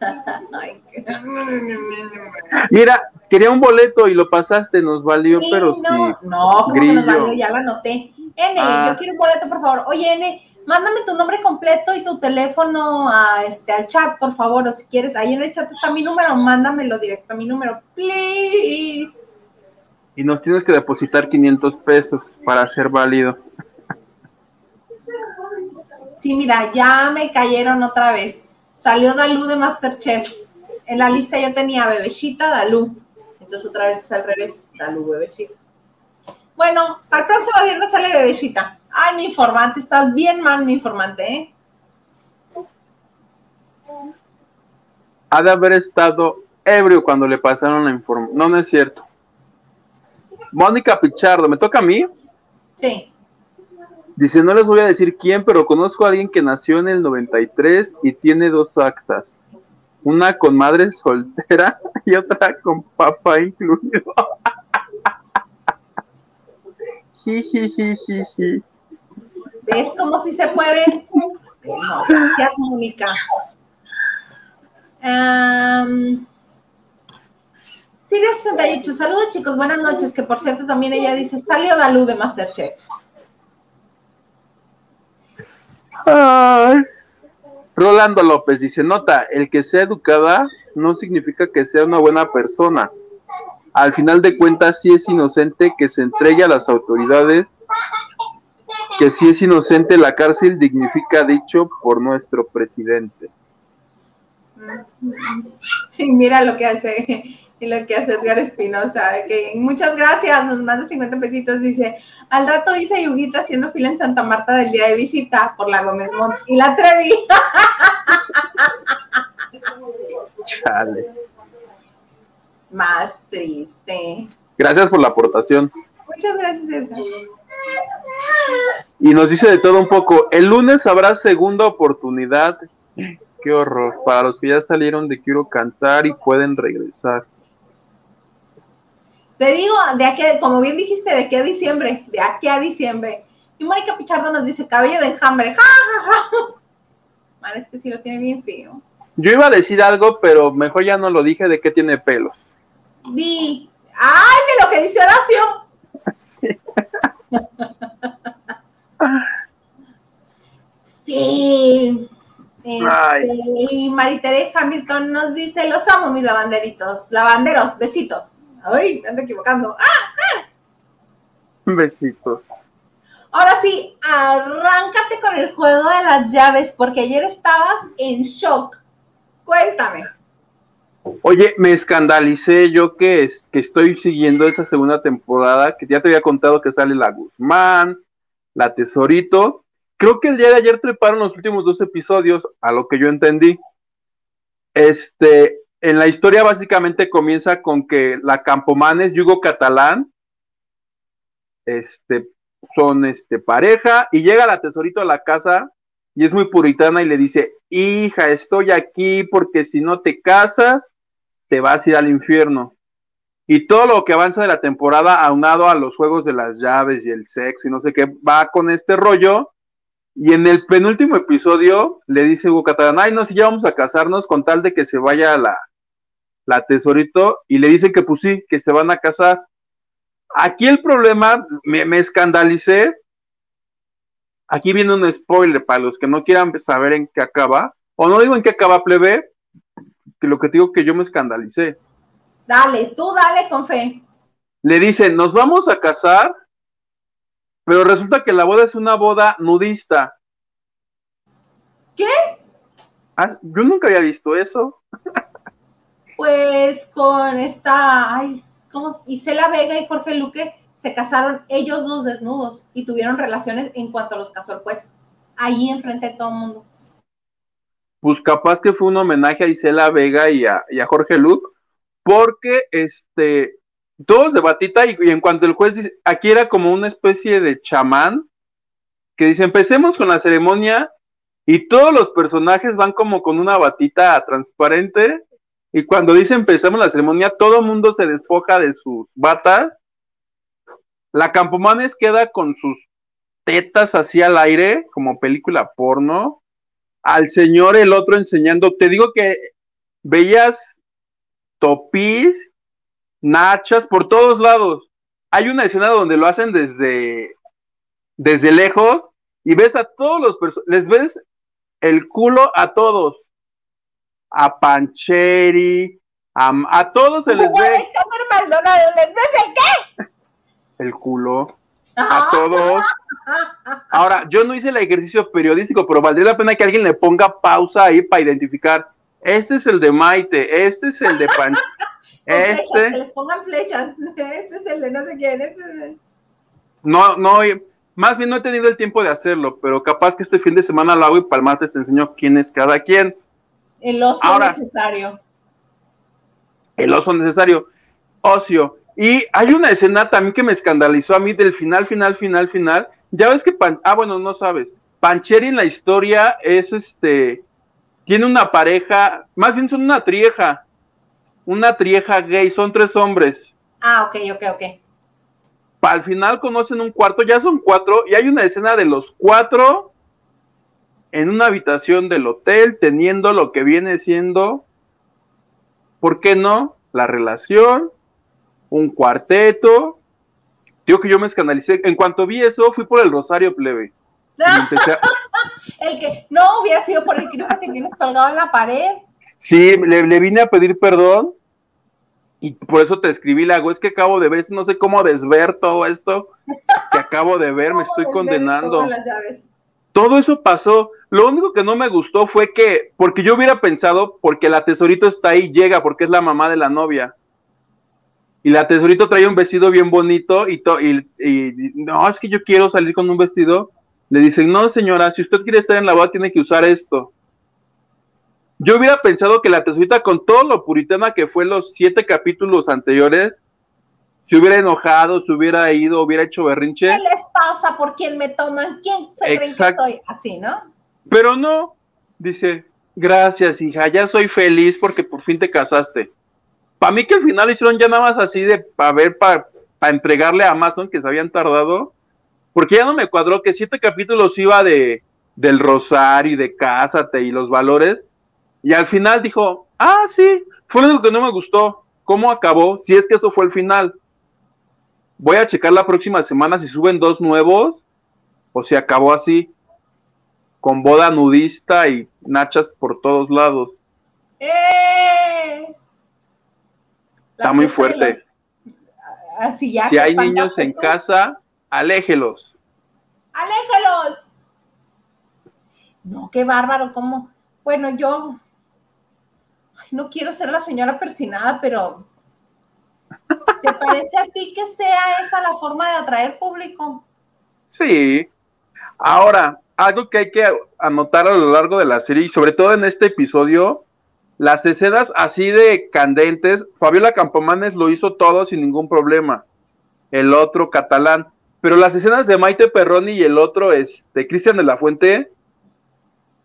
(laughs) (laughs) Mira, quería un boleto y lo pasaste, nos valió, pero no, sí. No, ¿cómo que nos valió? Ya lo anoté. N, ah. yo quiero un boleto, por favor. Oye, N, mándame tu nombre completo y tu teléfono a, este, al chat, por favor, o si quieres, ahí en el chat está mi número, mándamelo directo a mi número, please. Y nos tienes que depositar 500 pesos para ser válido. Sí, mira, ya me cayeron otra vez. Salió Dalú de Masterchef. En la lista yo tenía Bebecita, Dalú. Entonces otra vez es al revés, Dalú, Bebecita. Bueno, para el próximo viernes sale Bebecita. Ay, mi informante, estás bien mal, mi informante, ¿eh? Ha de haber estado ebrio cuando le pasaron la información. No, no es cierto. Mónica Pichardo, ¿me toca a mí? Sí. Dice, no les voy a decir quién, pero conozco a alguien que nació en el 93 y tiene dos actas. Una con madre soltera (laughs) y otra con papá incluido. (laughs) Jijijijiji. ¿Ves cómo si se puede? No, gracias, Mónica. Um, Siria 68, saludos chicos, buenas noches, que por cierto también ella dice, está Leo Dalú de Masterchef. Rolando López dice, nota, el que sea educada no significa que sea una buena persona. Al final de cuentas, si es inocente que se entregue a las autoridades, que si es inocente la cárcel dignifica dicho por nuestro presidente. (laughs) Y mira lo que hace y lo que hace Edgar Espinosa, que muchas gracias, nos manda 50 pesitos, dice, al rato hice yuguita haciendo fila en Santa Marta del día de visita por la Gómez Mont y la Trevi. (laughs) Chale. Más triste. Gracias por la aportación. Muchas gracias, Edgar. Y nos dice de todo un poco, el lunes habrá segunda oportunidad. Qué horror. Para los que ya salieron de Quiero Cantar y pueden regresar. Te digo, de aquí, como bien dijiste, de aquí a diciembre, de aquí a diciembre. Y Mónica Pichardo nos dice cabello de enjambre. ¡Ja, ja, es que sí lo tiene bien feo. Yo iba a decir algo, pero mejor ya no lo dije de que tiene pelos. Di. ¡Ay, de lo que dice Horacio! (laughs) sí. Este, y Maritere Hamilton nos dice, los amo mis lavanderitos, lavanderos, besitos. Ay, me ando equivocando. ¡Ah! ¡Ah! Besitos. Ahora sí, arráncate con el juego de las llaves, porque ayer estabas en shock. Cuéntame. Oye, me escandalicé yo que, es, que estoy siguiendo esa segunda temporada, que ya te había contado que sale la Guzmán, la Tesorito. Creo que el día de ayer treparon los últimos dos episodios, a lo que yo entendí. Este, en la historia básicamente comienza con que la Campomanes, Yugo Catalán, este, son este, pareja y llega la tesorito a la casa y es muy puritana y le dice, hija, estoy aquí porque si no te casas, te vas a ir al infierno. Y todo lo que avanza de la temporada, aunado a los juegos de las llaves y el sexo y no sé qué, va con este rollo. Y en el penúltimo episodio le dice Hugo Catalán, ay, no, si ya vamos a casarnos con tal de que se vaya la, la tesorito y le dicen que pues sí, que se van a casar. Aquí el problema, me, me escandalicé. Aquí viene un spoiler para los que no quieran saber en qué acaba, o no digo en qué acaba plebe, que lo que te digo que yo me escandalicé. Dale, tú dale con fe. Le dicen, nos vamos a casar, pero resulta que la boda es una boda nudista. ¿Qué? Ah, yo nunca había visto eso. pues con esta, ay, ¿cómo? Isela Vega y Jorge Luque se casaron ellos dos desnudos y tuvieron relaciones en cuanto los casó pues ahí enfrente de todo el mundo. Pues capaz que fue un homenaje a Isela Vega y a, Jorge Luque, porque este, todos de batita y, y, en cuanto el juez dice, aquí era como una especie de chamán, que dice, empecemos con la ceremonia y todos los personajes van como con una batita transparente y cuando dice empezamos la ceremonia, todo el mundo se despoja de sus batas. La Campomanes queda con sus tetas así al aire, como película porno. Al señor el otro enseñando, te digo que veías topis, nachas por todos lados. Hay una escena donde lo hacen desde, desde lejos y ves a todos los personajes, les ves el culo a todos. A Pancheri, a, todos se les ve. Alexander Maldonado, ¿les ves el qué? El culo. A todos. Ahora, yo no hice el ejercicio periodístico, pero valdría la pena que alguien le ponga pausa ahí para identificar. Este es el de Maite, este es el de Pancheri. (laughs) este. que les pongan flechas. (laughs) Este es el de no sé quién. Este es el... No, no, más bien no he tenido el tiempo de hacerlo, pero capaz que este fin de semana lo hago y para el martes te enseño quién es cada quien. El ocio necesario. El oso necesario. Ocio. Y hay una escena también que me escandalizó a mí del final, final, final, final. Ya ves que, Pan ah, bueno, no sabes. Pancheri en la historia es este, tiene una pareja, más bien son una trieja, una trieja gay, son tres hombres. Ah, ok, ok, ok al final conocen un cuarto, ya son cuatro, y hay una escena de los cuatro en una habitación del hotel, teniendo lo que viene siendo, ¿por qué no? La relación, un cuarteto. Digo que yo me escandalicé. En cuanto vi eso, fui por el Rosario Plebe. (laughs) el que no hubiera sido por el Cristo que tienes colgado en la pared. Sí, le, le vine a pedir perdón y por eso te escribí, la hago, es que acabo de ver, no sé cómo desver todo esto que acabo de ver, me estoy condenando. Todo eso pasó. Lo único que no me gustó fue que, porque yo hubiera pensado, porque la tesorito está ahí, llega, porque es la mamá de la novia. Y la tesorito trae un vestido bien bonito y, y, y, no, es que yo quiero salir con un vestido. Le dicen, no señora, si usted quiere estar en la boda tiene que usar esto. Yo hubiera pensado que la tesorita, con todo lo puritana que fue los siete capítulos anteriores, se hubiera enojado, se hubiera ido, hubiera hecho berrinche. ¿Qué les pasa? ¿Por quién me toman? ¿Quién se creen que soy? Así, ¿no? Pero no, dice, gracias, hija, ya soy feliz porque por fin te casaste. Para mí que al final hicieron ya nada más así de para ver, para entregarle a Amazon que se habían tardado, porque ya no me cuadró que siete capítulos iba de del rosario y de cásate y los valores, y al final dijo, ah, sí, fue lo que no me gustó. ¿Cómo acabó? Si es que eso fue el final. Voy a checar la próxima semana si suben dos nuevos o si acabó así, con boda nudista y nachas por todos lados. ¡Eh! Está muy fuerte. si hay niños en casa, aléjelos. ¡Aléjelos! No, qué bárbaro, ¿cómo? Bueno, yo no quiero ser la señora persinada, pero ¿te parece a ti que sea esa la forma de atraer público? Sí. Ahora, algo que hay que anotar a lo largo de la serie y sobre todo en este episodio, las escenas así de candentes, Fabiola Campomanes lo hizo todo sin ningún problema. El otro catalán, pero las escenas de Maite Perroni y el otro este Cristian de la Fuente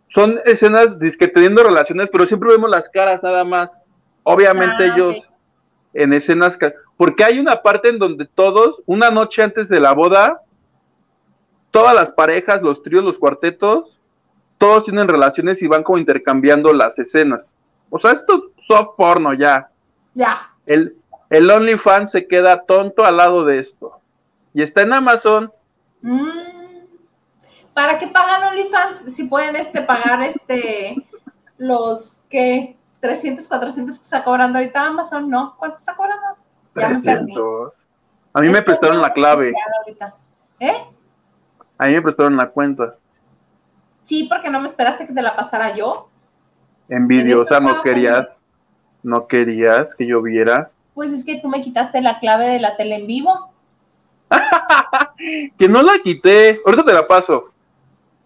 son escenas que teniendo relaciones, pero siempre vemos las caras nada más. Obviamente ah, ellos en escenas, porque hay una parte en donde todos, una noche antes de la boda, todas las parejas, los tríos, los cuartetos, todos tienen relaciones y van como intercambiando las escenas. O sea, esto es soft porno ya. Ya. El, el OnlyFans se queda tonto al lado de esto. Y está en Amazon. Mm. ¿Para qué pagan OnlyFans si pueden este, pagar este, los que 300, 400 que está cobrando ahorita Amazon? ¿No? ¿Cuánto está cobrando? 300. A mí me prestaron la clave. ¿Eh? A mí me prestaron la cuenta. Sí, porque no me esperaste que te la pasara yo. Envidiosa, no querías. ¿No querías que yo viera? Pues es que tú me quitaste la clave de la tele en vivo. (laughs) que no la quité. Ahorita te la paso.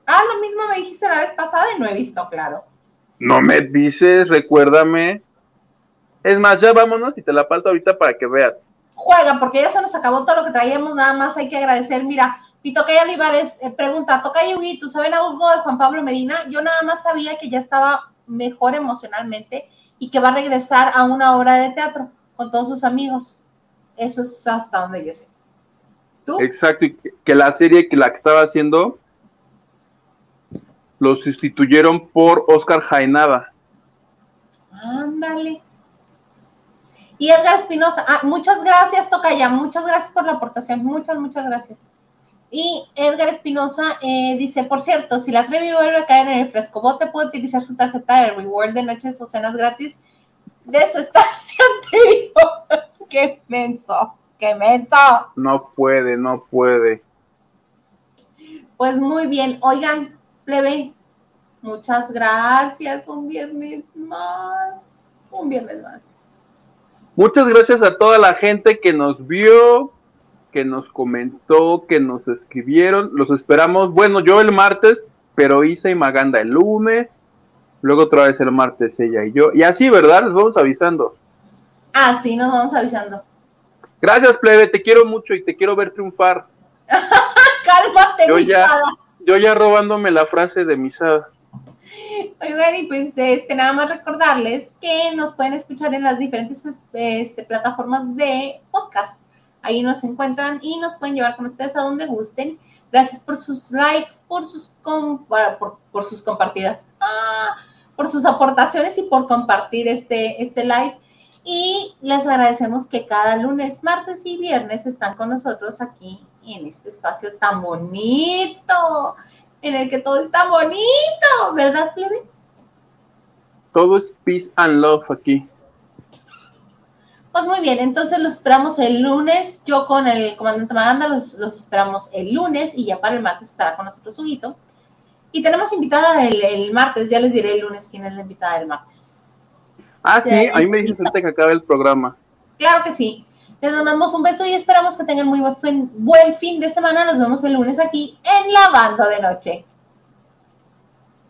Ah, lo mismo me dijiste la vez pasada y no he visto, claro. No me dices, recuérdame. Es más, ya vámonos y te la paso ahorita para que veas. Juega, porque ya se nos acabó todo lo que traíamos, nada más hay que agradecer. Mira, Pitocaya Olivares eh, pregunta, ¿toca Yugi, ¿tú sabes algo de Juan Pablo Medina? Yo nada más sabía que ya estaba mejor emocionalmente y que va a regresar a una obra de teatro con todos sus amigos. Eso es hasta donde yo sé. ¿Tú? Exacto, y que la serie que la que estaba haciendo lo sustituyeron por Oscar Jaenada. Ándale. Y Edgar Espinosa, ah, muchas gracias, Tocaya, muchas gracias por la aportación, muchas, muchas gracias. Y Edgar Espinosa eh, dice, por cierto, si la Trevi vuelve a caer en el frescobote, puede utilizar su tarjeta de reward de noches o cenas gratis de su estancia (laughs) anterior. (laughs) ¡Qué menso! ¡Qué menso! No puede, no puede. Pues muy bien. Oigan, plebe, muchas gracias. Un viernes más. Un viernes más. Muchas gracias a toda la gente que nos vio, que nos comentó, que nos escribieron. Los esperamos. Bueno, yo el martes, pero Isa y Maganda el lunes. Luego otra vez el martes ella y yo. Y así, ¿verdad? Les vamos avisando. Así nos vamos avisando. Gracias, plebe. Te quiero mucho y te quiero ver triunfar. (laughs) Cálmate, yo ya, yo ya robándome la frase de Misada. Oigan, y pues este, nada más recordarles que nos pueden escuchar en las diferentes este, plataformas de podcast. Ahí nos encuentran y nos pueden llevar con ustedes a donde gusten. Gracias por sus likes, por sus, por, sus compartidas, ah, por sus aportaciones y por compartir este, este live. Y les agradecemos que cada lunes, martes y viernes están con nosotros aquí en este espacio tan bonito, en el que todo está bonito, ¿verdad, Plebe? Todo es peace and love aquí. Pues muy bien, entonces los esperamos el lunes. Yo con el comandante Maganda los, esperamos el lunes y ya para el martes estará con nosotros Huguito. Y tenemos invitada el, martes, ya les diré el lunes quién es la invitada del martes. Ah, sí, ahí me dices antes que acabe el programa. Claro que sí. Les mandamos un beso y esperamos que tengan muy buen fin, buen fin de semana. Nos vemos el lunes aquí en la banda de noche.